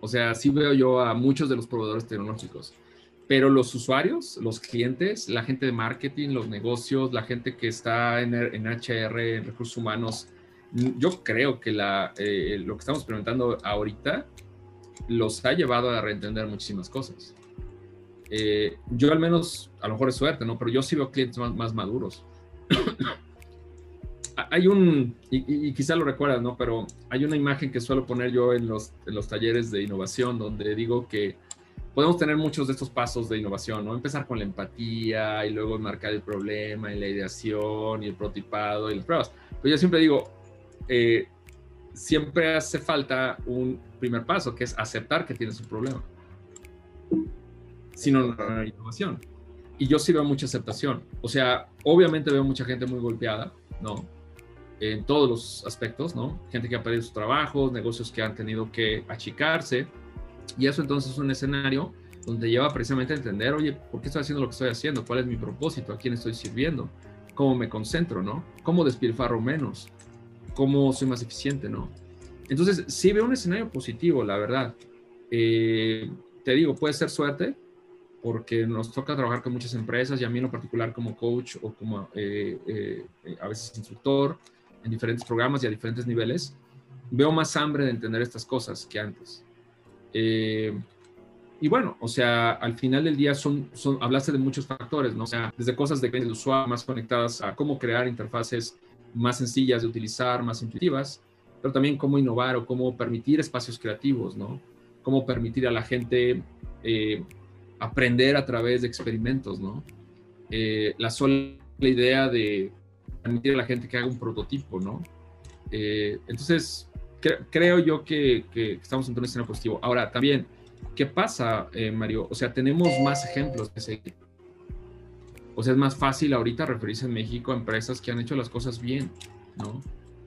O sea, sí veo yo a muchos de los proveedores tecnológicos, pero los usuarios, los clientes, la gente de marketing, los negocios, la gente que está en, en HR, en recursos humanos, yo creo que la, eh, lo que estamos experimentando ahorita los ha llevado a reentender muchísimas cosas. Eh, yo al menos, a lo mejor es suerte, ¿no? Pero yo sí veo clientes más, maduros. [COUGHS] hay un, y, quizá lo recuerdas, ¿no? Pero hay una imagen que suelo poner yo en los, en los talleres de innovación donde digo que podemos tener muchos de estos pasos de innovación, ¿no? Empezar con la empatía y luego marcar el problema y la ideación y el prototipado y las pruebas. Pero yo siempre digo, eh, siempre hace falta un primer paso, que es aceptar que tienes un problema. Si no, no hay innovación. Y yo sí veo mucha aceptación. O sea, obviamente veo mucha gente muy golpeada, ¿no? En todos los aspectos, ¿no? Gente que ha perdido sus trabajos, negocios que han tenido que achicarse. Y eso entonces es un escenario donde lleva precisamente a entender, oye, ¿por qué estoy haciendo lo que estoy haciendo? ¿Cuál es mi propósito? ¿A quién estoy sirviendo? ¿Cómo me concentro, no? ¿Cómo despilfarro menos? ¿Cómo soy más eficiente, no? Entonces, sí veo un escenario positivo, la verdad. Eh, te digo, puede ser suerte, porque nos toca trabajar con muchas empresas y a mí en lo particular como coach o como eh, eh, a veces instructor en diferentes programas y a diferentes niveles, veo más hambre de entender estas cosas que antes. y bueno, o sea, al final del día son, son, hablaste de muchos factores, ¿no? O sea, desde cosas de del usuario más conectadas a cómo crear interfaces más sencillas de utilizar, más intuitivas, pero también cómo innovar o cómo permitir espacios creativos, ¿no? Cómo permitir a la gente eh, aprender a través de experimentos, ¿no? Eh, la sola idea de permitir a la gente que haga un prototipo, ¿no? Eh, entonces, creo yo que, estamos en un escenario positivo. Ahora, también, ¿qué pasa, Mario? O sea, tenemos más ejemplos de seguir. Sea, es más fácil ahorita referirse en México a empresas que han hecho las cosas bien, ¿no?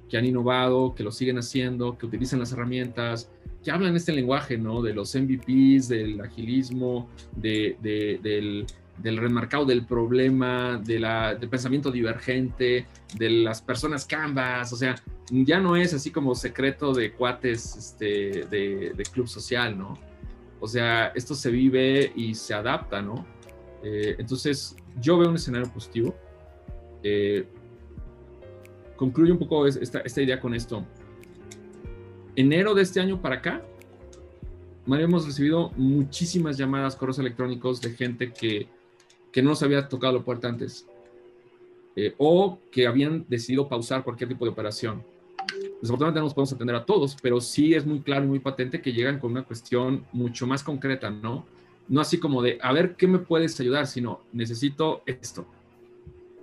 que han innovado, que lo siguen haciendo, que utilizan las herramientas, que hablan este lenguaje, ¿no? De los MVPs, del agilismo, de, del, del, remarcado del problema, de la, del pensamiento divergente, de las personas canvas, o sea, ya no es así como secreto de cuates este, de, de club social, ¿no? O sea, esto se vive y se adapta, ¿no? Eh, entonces, yo veo un escenario positivo. Eh, concluyo un poco esta, esta idea con esto. Enero de este año para acá, Mario, hemos recibido muchísimas llamadas, correos electrónicos de gente que, que no nos había tocado la puerta antes eh, o que habían decidido pausar cualquier tipo de operación. Desafortunadamente no nos podemos atender a todos, pero sí es muy claro y muy patente que llegan con una cuestión mucho más concreta, ¿no? No así como de, a ver, ¿qué me puedes ayudar? Sino, necesito esto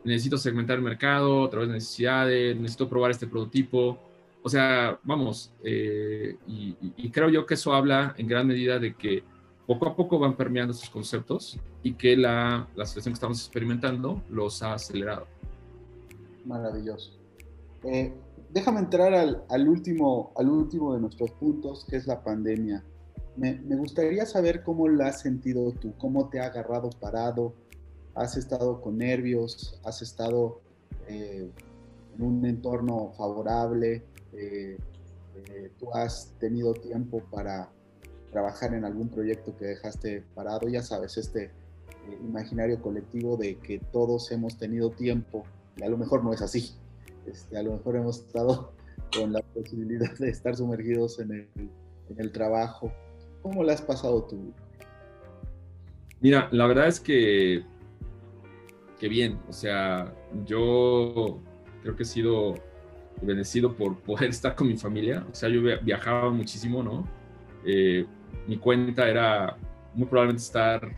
necesito segmentar el mercado a través de necesidades, necesito probar este prototipo. O sea, vamos, eh, y, creo yo que eso habla en gran medida de que poco a poco van permeando estos conceptos y que la, la situación que estamos experimentando los ha acelerado.
Maravilloso. Eh, déjame entrar al, al, último, al último de nuestros puntos, que es la pandemia. Me, gustaría saber cómo la has sentido tú, cómo te ha agarrado parado, has estado con nervios, has estado eh, en un entorno favorable, eh, eh, tú has tenido tiempo para trabajar en algún proyecto que dejaste parado, ya sabes, este imaginario colectivo de que todos hemos tenido tiempo, y a lo mejor no es así, este, a lo mejor hemos estado con la posibilidad de estar sumergidos en el trabajo. ¿Cómo la has pasado tú?
Mira, la verdad es que qué bien. O sea, yo creo que he sido bendecido por poder [LAUGHS] estar con mi familia. O sea, yo viajaba muchísimo, ¿no? Eh, mi cuenta era muy probablemente estar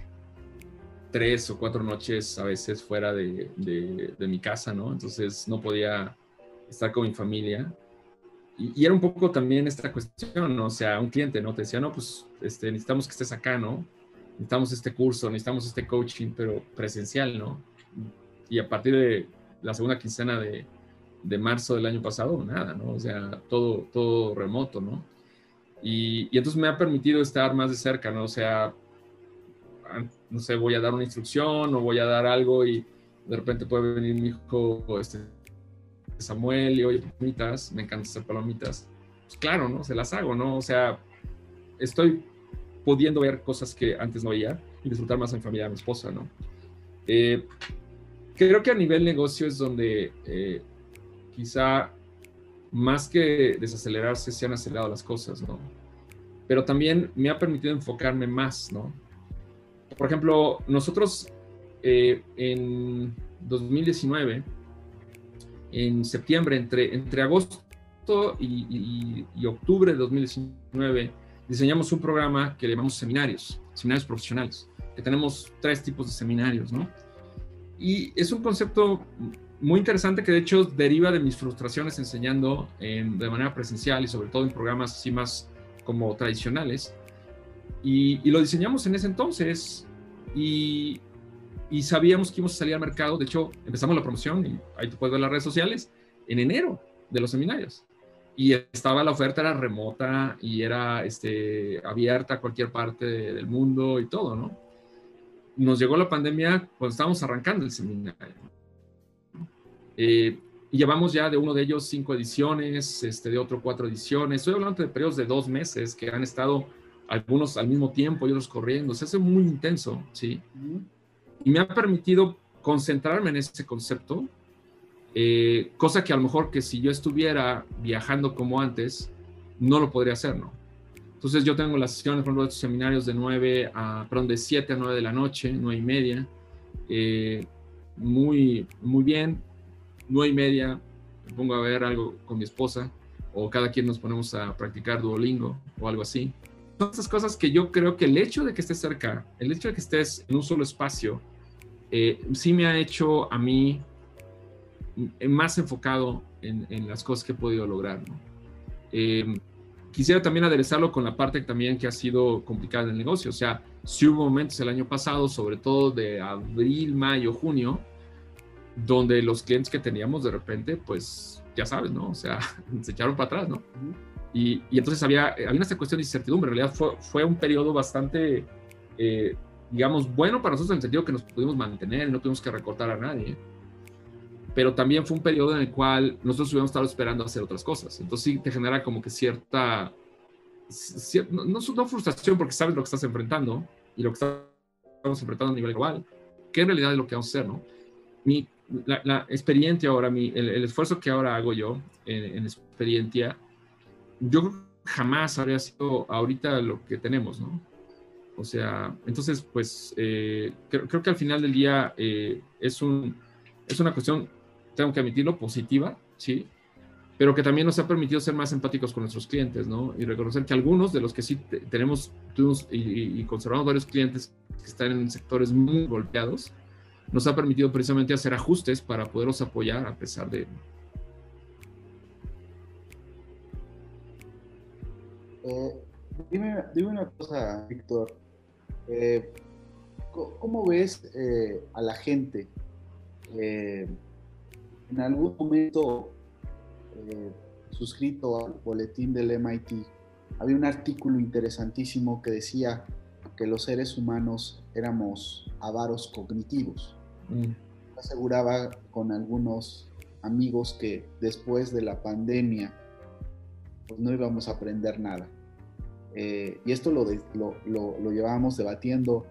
tres o cuatro noches a veces fuera de, de, mi casa, ¿no? Entonces no podía estar con mi familia. Y, era un poco también esta cuestión, ¿no? O sea, un cliente, ¿no? Te decía, no, pues este, necesitamos que estés acá, ¿no? Necesitamos este curso, necesitamos este coaching, pero presencial, ¿no? y a partir de la segunda quincena de, de, marzo del año pasado, nada, ¿no? O sea, todo, todo remoto, ¿no? Y, y, entonces me ha permitido estar más de cerca, ¿no? O sea, no sé, voy a dar una instrucción o voy a dar algo y de repente puede venir mi hijo este, Samuel y oye, palomitas, me encanta hacer palomitas. Pues claro, ¿no? Se las hago, ¿no? O sea, estoy pudiendo ver cosas que antes no veía y disfrutar más en familia de mi esposa, ¿no? Eh, creo que a nivel negocio es donde eh, quizá más que desacelerarse, se han acelerado las cosas, ¿no? Pero también me ha permitido enfocarme más, ¿no? Por ejemplo, nosotros eh, en 2019, en septiembre, entre, entre agosto y, y, octubre de 2019, diseñamos un programa que llamamos seminarios, seminarios profesionales, que tenemos tres tipos de seminarios, ¿no? Y es un concepto muy interesante que de hecho deriva de mis frustraciones enseñando en, de manera presencial y sobre todo en programas así más como tradicionales. Y, y lo diseñamos en ese entonces y, y, sabíamos que íbamos a salir al mercado. De hecho, empezamos la promoción y ahí te puedes ver las redes sociales en enero de los seminarios. Y estaba la oferta, era remota y era este, abierta a cualquier parte del mundo y todo, ¿no? Nos llegó la pandemia cuando estábamos arrancando el seminario. Eh, y llevamos ya de uno de ellos cinco ediciones, este, de otro cuatro ediciones. Estoy hablando de periodos de dos meses que han estado algunos al mismo tiempo y otros corriendo. Se hace muy intenso, ¿sí? Y me ha permitido concentrarme en ese concepto, eh, cosa que a lo mejor que si yo estuviera viajando como antes, no lo podría hacer, ¿no? Entonces yo tengo las sesiones, por ejemplo, de seminarios de 9 a, perdón, de 7 a 9 de la noche, 9 y media, eh, muy, muy bien, nueve y media me pongo a ver algo con mi esposa o cada quien nos ponemos a practicar Duolingo o algo así. Son esas cosas que yo creo que el hecho de que estés cerca, el hecho de que estés en un solo espacio, eh, sí me ha hecho a mí más enfocado en, en las cosas que he podido lograr. Em, quisiera también aderezarlo con la parte también que ha sido complicada en el negocio. O sea, si hubo momentos el año pasado, sobre todo de abril, mayo, junio, donde los clientes que teníamos de repente, pues ya sabes, ¿no? O sea, [LAUGHS] se echaron para atrás, ¿no? Y, y entonces había, había una cuestión de incertidumbre. En realidad fue, fue un periodo bastante, eh, digamos, bueno para nosotros en el sentido que nos pudimos mantener, no tuvimos que recortar a nadie. Pero también fue un periodo en el cual nosotros hubiéramos estado esperando hacer otras cosas. Entonces sí te genera como que cierta, no, no, no frustración porque sabes lo que estás enfrentando y lo que estamos enfrentando a nivel global, que en realidad es lo que vamos a hacer, ¿no? Mi, la, experiencia ahora, mi, el, esfuerzo que ahora hago yo en, experiencia, yo jamás habría sido ahorita lo que tenemos, ¿no? O sea, entonces, pues, eh, creo, que al final del día eh, es, un, es una cuestión, tengo que admitirlo, positiva, ¿sí? Pero que también nos ha permitido ser más empáticos con nuestros clientes, ¿no? Y reconocer que algunos de los que sí tenemos, y, y conservamos varios clientes que están en sectores muy golpeados, nos ha permitido precisamente hacer ajustes para poderlos apoyar a pesar de...
Eh, dime, una cosa, Víctor. Eh, ¿Cómo ves eh, a la gente? en algún momento suscrito al boletín del MIT, había un artículo interesantísimo que decía que los seres humanos éramos avaros cognitivos. Mm. Aseguraba con algunos amigos que después de la pandemia pues no íbamos a aprender nada. Eh, y esto lo, lo, lo, llevábamos debatiendo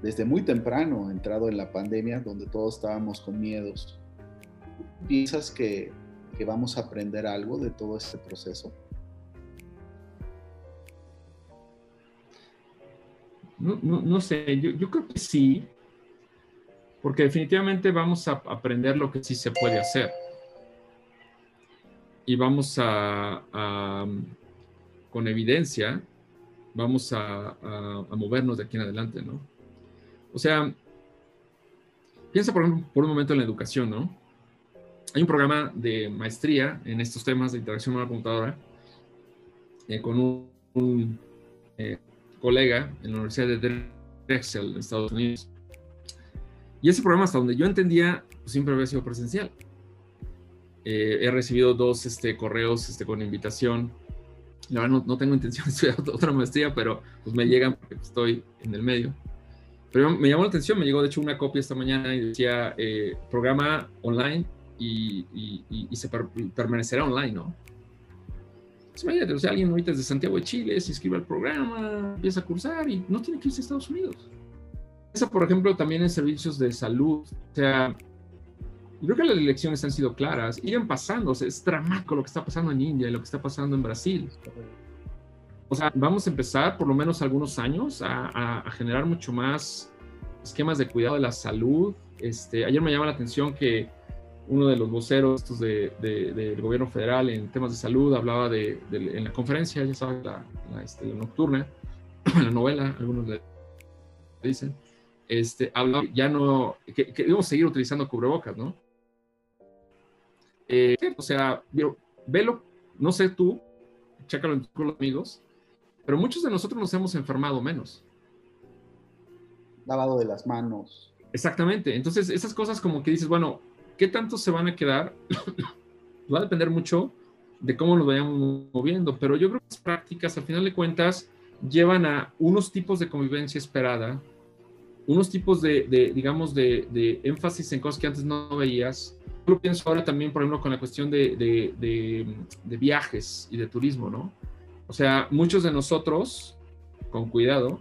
desde muy temprano, entrado en la pandemia, donde todos estábamos con miedos. ¿Piensas que, que vamos a aprender algo de todo este proceso?
No, no, no sé, yo, yo, creo que sí, porque definitivamente vamos a aprender lo que sí se puede hacer. Y vamos a, con evidencia, vamos a, movernos de aquí en adelante, ¿no? O sea, piensa por, por un momento en la educación, ¿no? Hay un programa de maestría en estos temas de interacción con la computadora eh, con un, eh, colega en la Universidad de Drexel, de Estados Unidos y ese programa, hasta donde yo entendía, pues, siempre había sido presencial. Eh, he recibido dos este, correos este, con invitación. La verdad, no, tengo intención de estudiar [LAUGHS] otra maestría, pero pues me llegan porque estoy en el medio. Pero me llamó la atención, me llegó de hecho una copia esta mañana y decía eh, programa online y, y, se permanecerá online, ¿no? Pues imagínate, o sea, alguien ahorita desde Santiago de Chile se inscribe al programa, empieza a cursar y no tiene que irse a Estados Unidos por ejemplo, también en servicios de salud. O sea, creo que las elecciones han sido claras, iban pasando, o sea, es dramático lo que está pasando en India y lo que está pasando en Brasil. O sea, vamos a empezar por lo menos algunos años a, a generar mucho más esquemas de cuidado de la salud. Este, ayer me llama la atención que uno de los voceros estos de, del gobierno federal en temas de salud hablaba de, en la conferencia, ya sabes, la, este, nocturna, [CLEARS THROAT] la novela, algunos le dicen, este, hablaba ya no, que, que debemos seguir utilizando cubrebocas, ¿no? Eh, o sea, velo, no sé tú, chécalo con los amigos, pero muchos de nosotros nos hemos enfermado menos.
Lavado de las manos.
Exactamente. Entonces, esas cosas como que dices, bueno, ¿qué tanto se van a quedar? [COUGHS] Va a depender mucho de cómo nos vayamos moviendo, pero yo creo que las prácticas, al final de cuentas, llevan a unos tipos de convivencia esperada, unos tipos de, digamos, de, énfasis en cosas que antes no veías. Lo pienso ahora también, por ejemplo, con la cuestión de, de viajes y de turismo, ¿no? O sea, muchos de nosotros, con cuidado,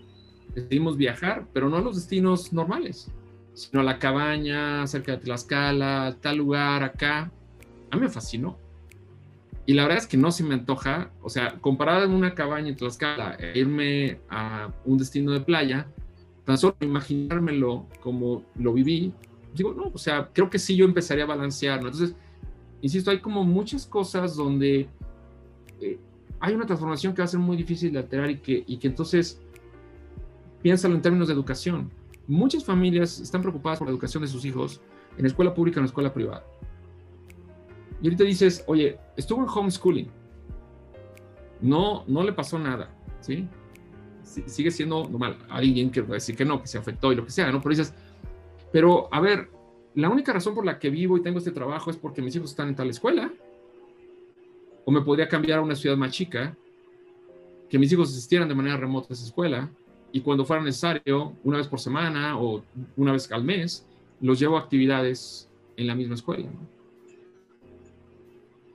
decidimos viajar, pero no a los destinos normales sino la cabaña cerca de Tlaxcala, tal lugar acá. A mí me fascinó. Y la verdad es que no se me antoja, o sea, comparada en una cabaña en Tlaxcala e irme a un destino de playa, tan solo imaginármelo como lo viví, digo, no, o sea, creo que sí yo empezaría a balancear, Entonces, insisto, hay como muchas cosas donde eh, hay una transformación que va a ser muy difícil de alterar y que, y que entonces piénsalo en términos de educación muchas familias están preocupadas por la educación de sus hijos en escuela pública o en escuela privada. Y ahorita dices, oye, estuvo en homeschooling. No, no le pasó nada, ¿sí? sigue siendo normal. Alguien que va a decir que no, que se afectó y lo que sea, ¿no? Pero dices, pero a ver, la única razón por la que vivo y tengo este trabajo es porque mis hijos están en tal escuela. O me podría cambiar a una ciudad más chica, que mis hijos asistieran de manera remota a esa escuela y cuando fuera necesario, una vez por semana o una vez al mes, los llevo a actividades en la misma escuela.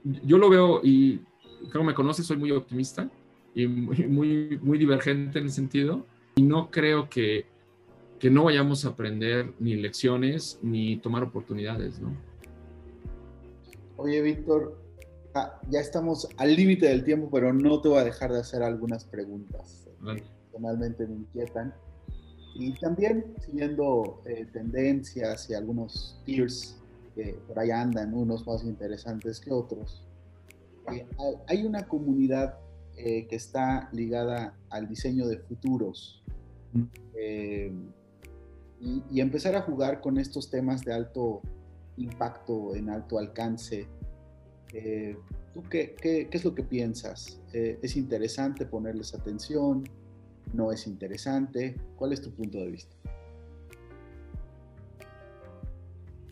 Yo lo veo y como me conoces, soy muy optimista y muy, muy, divergente en el sentido y no creo que, que no vayamos a aprender ni lecciones ni tomar oportunidades, ¿no?
Oye, Víctor, ah, ya estamos al límite del tiempo, pero no te voy a dejar de hacer algunas preguntas personalmente me inquietan. Y también siguiendo eh, tendencias y algunos tiers que por ahí andan, unos más interesantes que otros. Eh, hay una comunidad eh, que está ligada al diseño de futuros y, empezar a jugar con estos temas de alto impacto, en alto alcance. ¿Tú qué, es lo que piensas? ¿Es interesante ponerles atención? no es interesante? ¿Cuál es tu punto de vista?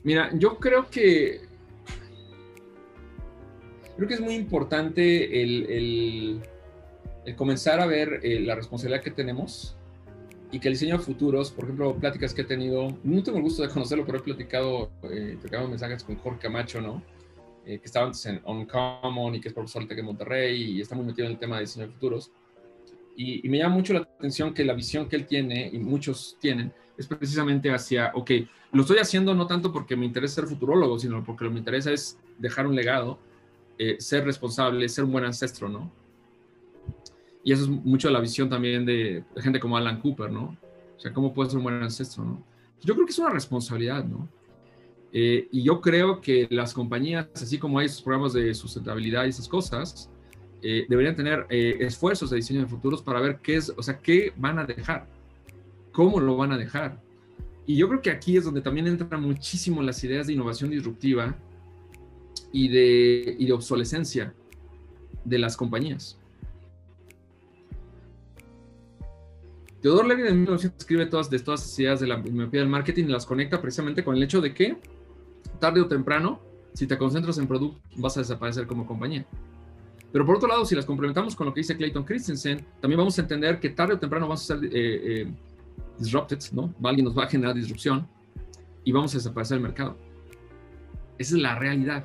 Mira, yo creo que creo que es muy importante el, comenzar a ver eh, la responsabilidad que tenemos y que el diseño de futuros, por ejemplo, pláticas que he tenido, no tengo el gusto de conocerlo, pero he platicado, eh, mensajes con Jorge Camacho, ¿no? Eh, que estaba antes en Uncommon y que es profesor de Monterrey y está muy metido en el tema de diseño de futuros. Y, me llama mucho la atención que la visión que él tiene, y muchos tienen, es precisamente hacia, ok, lo estoy haciendo no tanto porque me interesa ser futurólogo, sino porque lo que me interesa es dejar un legado, eh, ser responsable, ser un buen ancestro, ¿no? Y eso es mucho la visión también de, gente como Alan Cooper, ¿no? O sea, ¿cómo puedes ser un buen ancestro, ¿no? Yo creo que es una responsabilidad, ¿no? Eh, y yo creo que las compañías, así como hay esos programas de sustentabilidad y esas cosas, eh, deberían tener eh, esfuerzos de diseño de futuros para ver qué es, o sea, qué van a dejar, cómo lo van a dejar. Y yo creo que aquí es donde también entran muchísimo las ideas de innovación disruptiva y de, y de obsolescencia de las compañías. Theodore Levy en 1900 escribe todas, de todas las ideas de la miopía del marketing y las conecta precisamente con el hecho de que tarde o temprano, si te concentras en producto, vas a desaparecer como compañía. Pero por otro lado, si las complementamos con lo que dice Clayton Christensen, también vamos a entender que tarde o temprano vamos a ser eh, eh, disrupted, ¿no? Alguien nos va a generar disrupción y vamos a desaparecer del mercado. Esa es la realidad.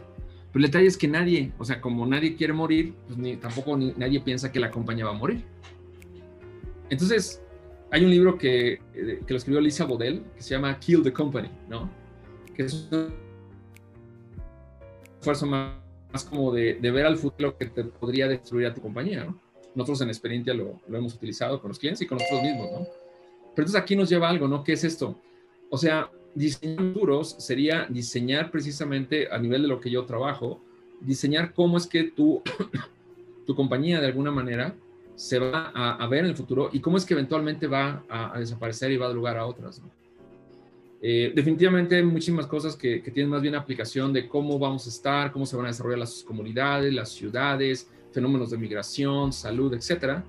Pero el detalle es que nadie, o sea, como nadie quiere morir, pues ni, tampoco ni, nadie piensa que la compañía va a morir. Entonces, hay un libro que, eh, que lo escribió Lisa Bodell, que se llama Kill the Company, ¿no? Que es esfuerzo más, como de, ver al futuro que te podría destruir a tu compañía, ¿no? Nosotros en experiencia lo, lo, hemos utilizado con los clientes y con nosotros mismos, ¿no? Pero entonces aquí nos lleva algo, ¿no? ¿Qué es esto? O sea, diseñar futuros sería diseñar precisamente a nivel de lo que yo trabajo, diseñar cómo es que tú, [COUGHS] tu compañía de alguna manera se va a, ver en el futuro y cómo es que eventualmente va a, desaparecer y va a dar lugar a otras. Eh, definitivamente hay muchísimas cosas que, tienen más bien aplicación de cómo vamos a estar, cómo se van a desarrollar las comunidades, las ciudades, fenómenos de migración, salud, etcétera.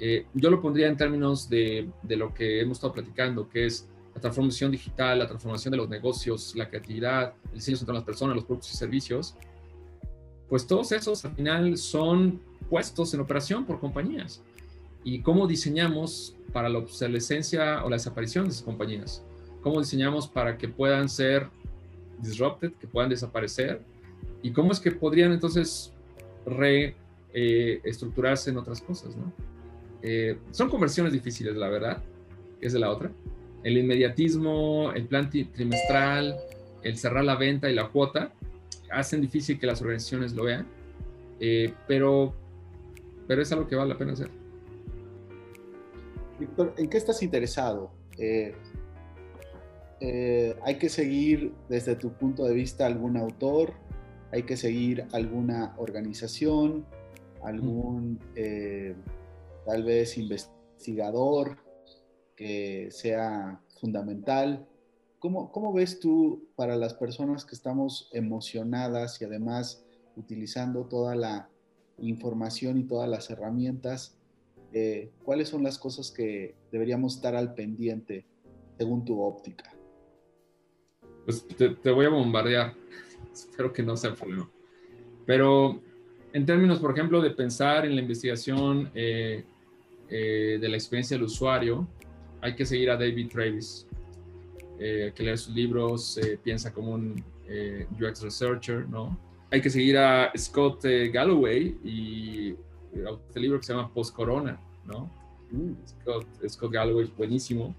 Eh, yo lo pondría en términos de, de, lo que hemos estado platicando, que es la transformación digital, la transformación de los negocios, la creatividad, el diseño centrado en las personas, los productos y servicios. Pues todos esos al final son puestos en operación por compañías. ¿Y cómo diseñamos para la obsolescencia o la desaparición de esas compañías? ¿Cómo diseñamos para que puedan ser disrupted, que puedan desaparecer? ¿Y cómo es que podrían entonces reestructurarse eh, en otras cosas? ¿no? Eh, son conversiones difíciles, la verdad, es de la otra. El inmediatismo, el plan trimestral, el cerrar la venta y la cuota hacen difícil que las organizaciones lo vean, eh, pero pero es algo que vale la pena hacer.
Víctor, ¿en qué estás interesado? Eh, eh, ¿Hay que seguir desde tu punto de vista algún autor? ¿Hay que seguir alguna organización? ¿Algún eh, tal vez investigador que sea fundamental? ¿Cómo, ¿Cómo ves tú para las personas que estamos emocionadas y además utilizando toda la información y todas las herramientas, eh, ¿cuáles son las cosas que deberíamos estar al pendiente según tu óptica?
Pues te, voy a bombardear. [LAUGHS] Espero que no sea problema. Pero en términos, por ejemplo, de pensar en la investigación eh, eh, de la experiencia del usuario, hay que seguir a David Travis, que leer sus libros, piensa como un UX researcher, ¿no? Hay que seguir a Scott eh, Galloway y este libro que se llama Post Corona, ¿no? Mm. Scott, Galloway es buenísimo.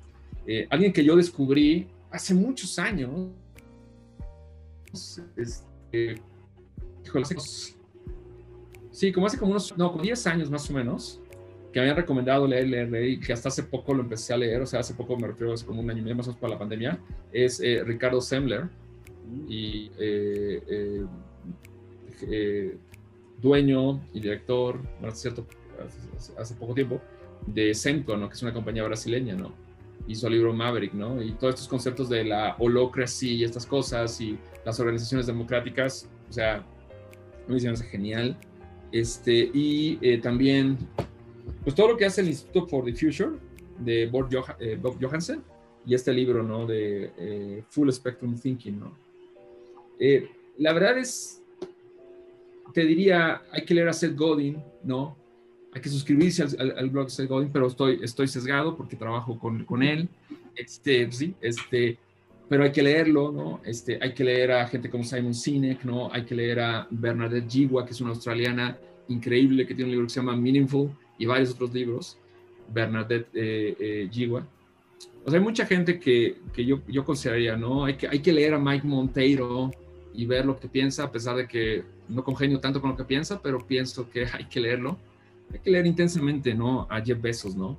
Eh, alguien que yo descubrí hace muchos años. Este, sí, como hace como unos, no, como 10 años más o menos, que me habían recomendado leer, leer, y que hasta hace poco lo empecé a leer, o sea, hace poco me refiero, hace como un año y medio más o menos para la pandemia, es eh, Ricardo Semler. Mm. Y eh, dueño y director, cierto, hace, poco tiempo, de Semco, ¿no? que es una compañía brasileña, ¿no? hizo el libro Maverick, ¿no? Y todos estos conceptos de la holocracia y estas cosas y las organizaciones democráticas, o sea, me dicen, genial. Este, y eh, también, pues todo lo que hace el Instituto for the Future de Bob, eh, Johansen y este libro, ¿no? De Full Spectrum Thinking, ¿no? La verdad es, te diría, hay que leer a Seth Godin, ¿no? Hay que suscribirse al, blog de Seth Godin, pero estoy, estoy sesgado porque trabajo con, con él. Este, sí, este, pero hay que leerlo, ¿no? Este, hay que leer a gente como Simon Sinek, ¿no? Hay que leer a Bernadette Jigwa, que es una australiana increíble que tiene un libro que se llama Meaningful y varios otros libros. Bernadette eh, eh O sea, hay mucha gente que, que yo, yo consideraría, ¿no? Hay que, hay que leer a Mike Monteiro, y ver lo que piensa, a pesar de que no congenio tanto con lo que piensa, pero pienso que [LAUGHS] hay que leerlo. Hay que leer intensamente, ¿no? A Jeff Bezos, ¿no?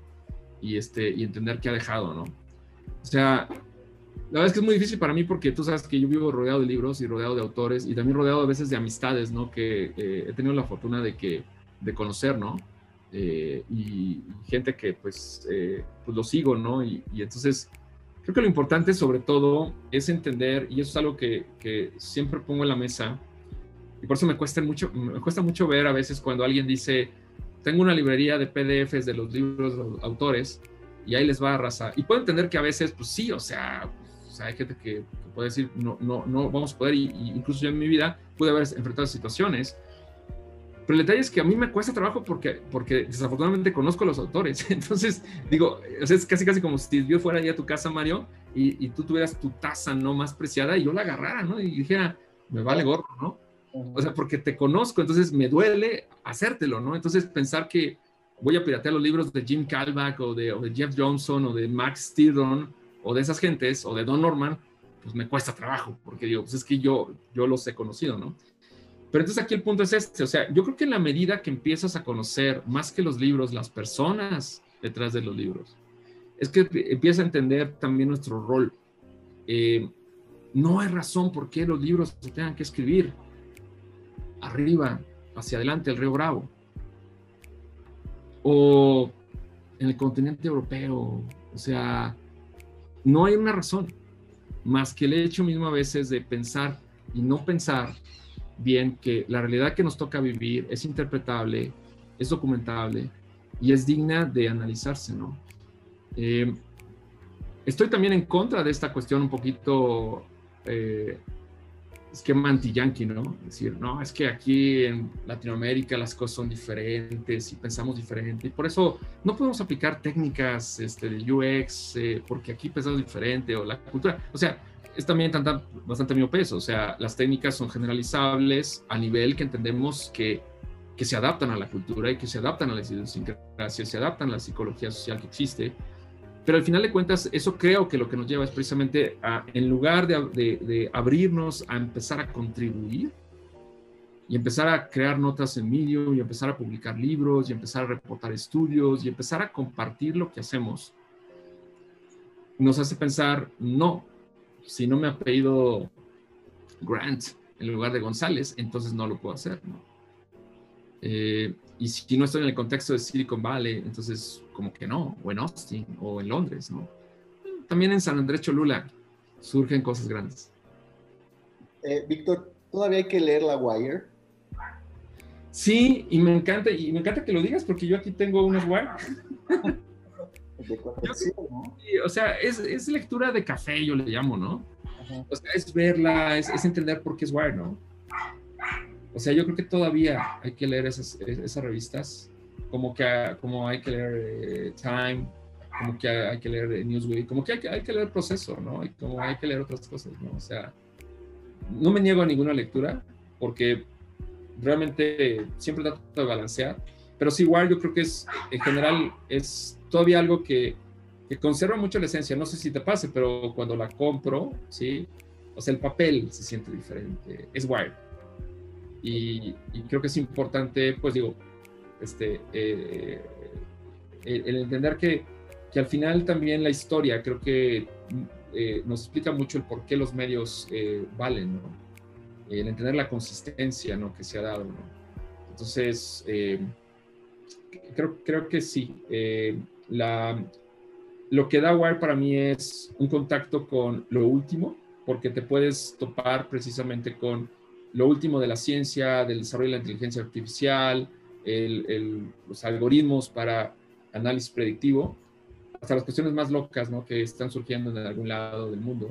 Y, este, y entender qué ha dejado, ¿no? O sea, la verdad es que es muy difícil para mí porque tú sabes que yo vivo rodeado de libros y rodeado de autores y también rodeado a veces de amistades, ¿no? Que eh, he tenido la fortuna de, que, de conocer, ¿no? Eh, y, gente que pues, eh, pues lo sigo, ¿no? Y, y entonces Creo que lo importante sobre todo es entender, y eso es algo que, que siempre pongo en la mesa, y por eso me cuesta, mucho, me cuesta mucho ver a veces cuando alguien dice, tengo una librería de PDFs de los libros de los autores, y ahí les va a arrasar. Y puedo entender que a veces, pues sí, o sea, hay gente que, puede decir, no, no, no vamos a poder, y, incluso yo en mi vida pude haber enfrentado situaciones pero el detalle es que a mí me cuesta trabajo porque, porque desafortunadamente conozco a los autores. [LAUGHS] Entonces, digo, es casi casi como si yo fuera ya a tu casa, Mario, y, y, tú tuvieras tu taza no más preciada y yo la agarrara, ¿no? Y dijera, me vale gorro, ¿no? O sea, porque te conozco, entonces me duele hacértelo, ¿no? Entonces, pensar que voy a piratear los libros de Jim Calvac o de, o de Jeff Johnson o de Max Stirron o de esas gentes o de Don Norman, pues me cuesta trabajo, porque digo, pues es que yo, yo los he conocido, ¿no? Pero entonces aquí el punto es este, o sea, yo creo que en la medida que empiezas a conocer más que los libros, las personas detrás de los libros, es que empiezas a entender también nuestro rol. Eh, no hay razón por qué los libros se tengan que escribir arriba, hacia adelante, el río Bravo. O en el continente europeo. O sea, no hay una razón más que el hecho mismo a veces de pensar y no pensar bien que la realidad que nos toca vivir es interpretable, es documentable y es digna de analizarse, ¿no? Eh, estoy también en contra de esta cuestión un poquito eh, esquema anti-yankee, ¿no? Es decir, no, es que aquí en Latinoamérica las cosas son diferentes y pensamos diferente. Y por eso no podemos aplicar técnicas este, de UX eh, porque aquí pensamos diferente o la cultura. O sea, es también tanta, bastante mío peso. O sea, las técnicas son generalizables a nivel que entendemos que, que se adaptan a la cultura y que se adaptan a la idiosincrasia, se adaptan a la psicología social que existe. Pero al final de cuentas, eso creo que lo que nos lleva es precisamente a, en lugar de, de, de abrirnos a empezar a contribuir y empezar a crear notas en Medium y empezar a publicar libros y empezar a reportar estudios y empezar a compartir lo que hacemos, nos hace pensar, no, si no me ha pedido Grant en lugar de González, entonces no lo puedo hacer. ¿no? Eh, y si no estoy en el contexto de Silicon Valley, entonces como que no, o en Austin, o en Londres, ¿no? También en San Andrés Cholula surgen cosas grandes.
Eh, Víctor, ¿todavía hay que leer La Wire?
Sí, y me encanta, y me encanta que lo digas porque yo aquí tengo unos Wire. [LAUGHS] o sea, es, es, lectura de café, yo le llamo, ¿no? O sea, es verla, es, es, entender por qué es Wire, ¿no? O sea, yo creo que todavía hay que leer esas, esas revistas, como que como hay que leer eh, Time, como que hay que leer Newsweek, como que hay, que hay que leer Proceso, ¿no? Y como hay que leer otras cosas, ¿no? O sea, no me niego a ninguna lectura, porque realmente siempre trato de balancear, pero sí, Wire yo creo que es, en general, es todavía algo que, que, conserva mucho la esencia. No sé si te pase, pero cuando la compro, ¿sí? O sea, el papel se siente diferente. Es Wire. Y, y creo que es importante, pues digo, este, eh, el, entender que, que, al final también la historia creo que eh, nos explica mucho el por qué los medios eh, valen, ¿no? El entender la consistencia, ¿no? Que se ha dado, ¿no? Entonces, creo, creo que sí la, lo que da Wire para mí es un contacto con lo último, porque te puedes topar precisamente con lo último de la ciencia, del desarrollo de la inteligencia artificial, el, los algoritmos para análisis predictivo, hasta las cuestiones más locas ¿no? que están surgiendo en algún lado del mundo,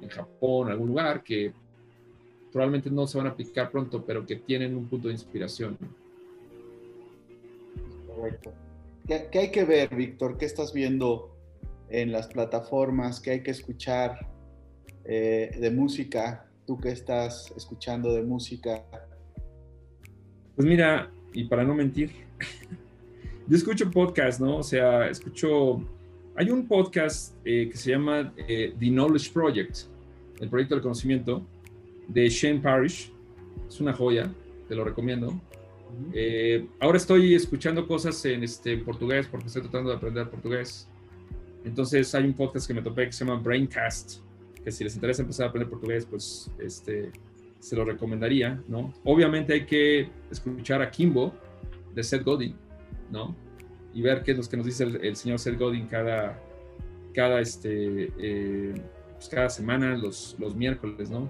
en Japón, en algún lugar, que probablemente no se van a aplicar pronto, pero que tienen un punto de inspiración.
¿Qué, hay que ver, Víctor? ¿Qué estás viendo en las plataformas? ¿Qué hay que escuchar eh, de música? ¿Tú qué estás escuchando de música?
Pues mira, y para no mentir, [LAUGHS] yo escucho podcast, ¿no? O sea, escucho... Hay un podcast eh, que se llama eh, The Knowledge Project, el proyecto del conocimiento, de Shane Parrish. Es una joya, te lo recomiendo. Eh, ahora estoy escuchando cosas en este, portugués porque estoy tratando de aprender portugués. Entonces hay un podcast que me topé que se llama Braincast, que si les interesa empezar a aprender portugués, pues este, se lo recomendaría, ¿no? Obviamente hay que escuchar a Kimbo de Seth Godin, ¿no? Y ver qué es lo que nos dice el, señor Seth Godin cada, cada, este, eh, pues cada semana, los, los miércoles, ¿no?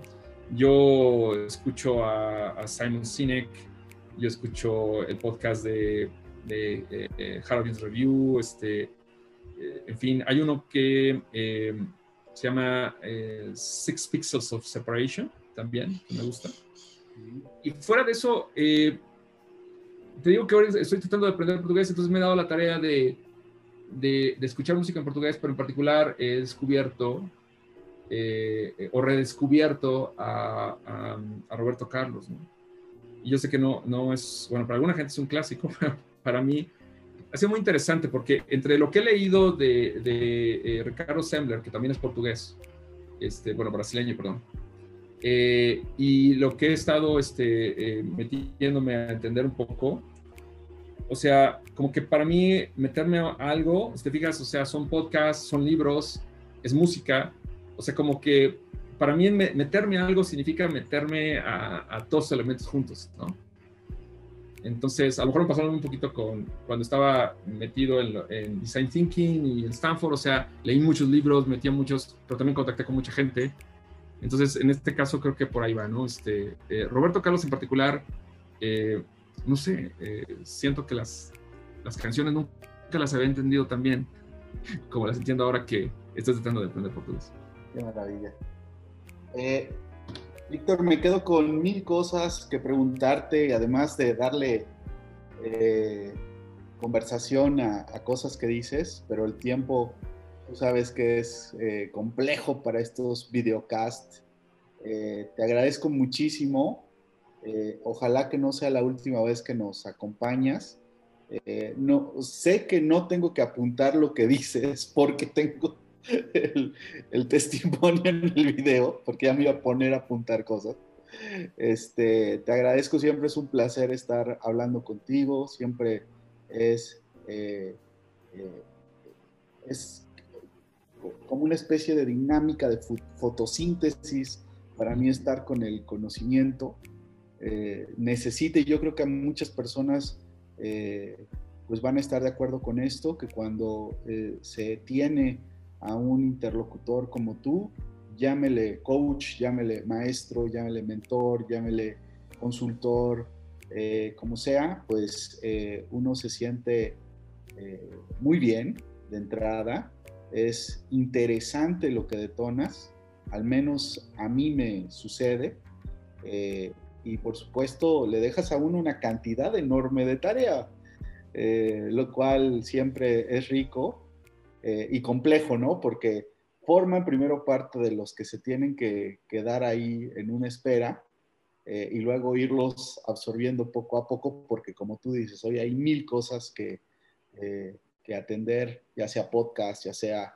Yo escucho a Simon Sinek, yo escucho el podcast de, de eh, eh Review, este, eh, en fin, hay uno que eh, se llama Six Pixels of Separation, también, que me gusta. Y fuera de eso, te digo que ahora estoy tratando de aprender portugués, entonces me he dado la tarea de, de, escuchar música en portugués, pero en particular he descubierto o redescubierto a, a Roberto Carlos, ¿no? Y yo sé que no, no es, bueno, para alguna gente es un clásico, [LAUGHS] pero para mí ha sido muy interesante porque entre lo que he leído de, de eh, Ricardo Sembler, que también es portugués, este, bueno, brasileño, perdón, Eh, y lo que he estado este, eh, metiéndome a entender un poco, o sea, como que para mí meterme a algo, si te fijas, o sea, son podcasts, son libros, es música, o sea, como que para mí meterme a algo significa meterme a, a todos los elementos juntos, ¿no? Entonces, a lo mejor me pasó un poquito con cuando estaba metido en, Design Thinking y en Stanford, o sea, leí muchos libros, metí muchos, pero también contacté con mucha gente. Entonces, en este caso creo que por ahí va, ¿no? Este, eh, Roberto Carlos en particular, eh, no sé, eh, siento que las, las canciones nunca las había entendido tan bien como las entiendo ahora que estoy tratando de aprender portugués.
Qué maravilla. Víctor, me quedo con mil cosas que preguntarte, además de darle eh, conversación a, cosas que dices, pero el tiempo, tú sabes que es eh, complejo para estos videocasts. Eh, te agradezco muchísimo. ojalá que no sea la última vez que nos acompañas. no, sé que no tengo que apuntar lo que [LAUGHS] dices porque tengo el, testimonio en el video, porque ya me iba a poner a apuntar cosas. Este, te agradezco, siempre es un placer estar hablando contigo, siempre es, eh, eh, es como una especie de dinámica de fotosíntesis para mí estar con el conocimiento. Eh, necesite, yo creo que muchas personas pues van a estar de acuerdo con esto, que cuando se tiene a un interlocutor como tú, llámele coach, llámele maestro, llámele mentor, llámele consultor, eh, como sea, pues eh, uno se siente eh, muy bien de entrada. Es interesante lo que detonas, al menos a mí me sucede. y por supuesto le dejas a uno una cantidad enorme de tarea, lo cual siempre es rico eh, y complejo, ¿no? Porque forman primero parte de los que se tienen que quedar ahí en una espera eh, y luego irlos absorbiendo poco a poco, porque como tú dices, hoy hay mil cosas que, eh, que atender, ya sea podcast, ya sea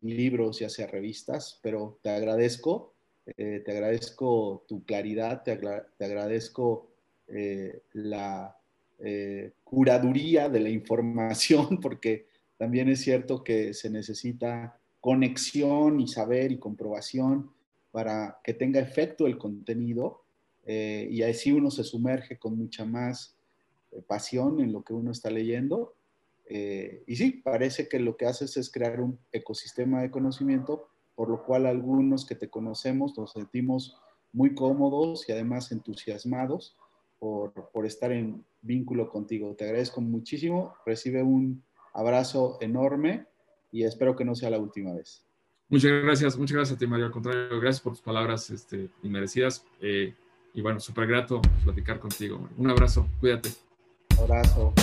libros, ya sea revistas, pero te agradezco, te agradezco tu claridad, te, te agradezco la curaduría de la información, [LAUGHS] porque también es cierto que se necesita conexión y saber y comprobación para que tenga efecto el contenido eh, y así uno se sumerge con mucha más eh, pasión en lo que uno está leyendo. Eh, y sí, parece que lo que haces es crear un ecosistema de conocimiento, por lo cual algunos que te conocemos nos sentimos muy cómodos y además entusiasmados por, por estar en vínculo contigo. Te agradezco muchísimo. Recibe un abrazo enorme y espero que no sea la última vez.
Muchas gracias, muchas gracias a ti, Mario. Al contrario, gracias por tus palabras este, inmerecidas. Eh, y bueno, súper grato platicar contigo. Un abrazo, cuídate.
abrazo.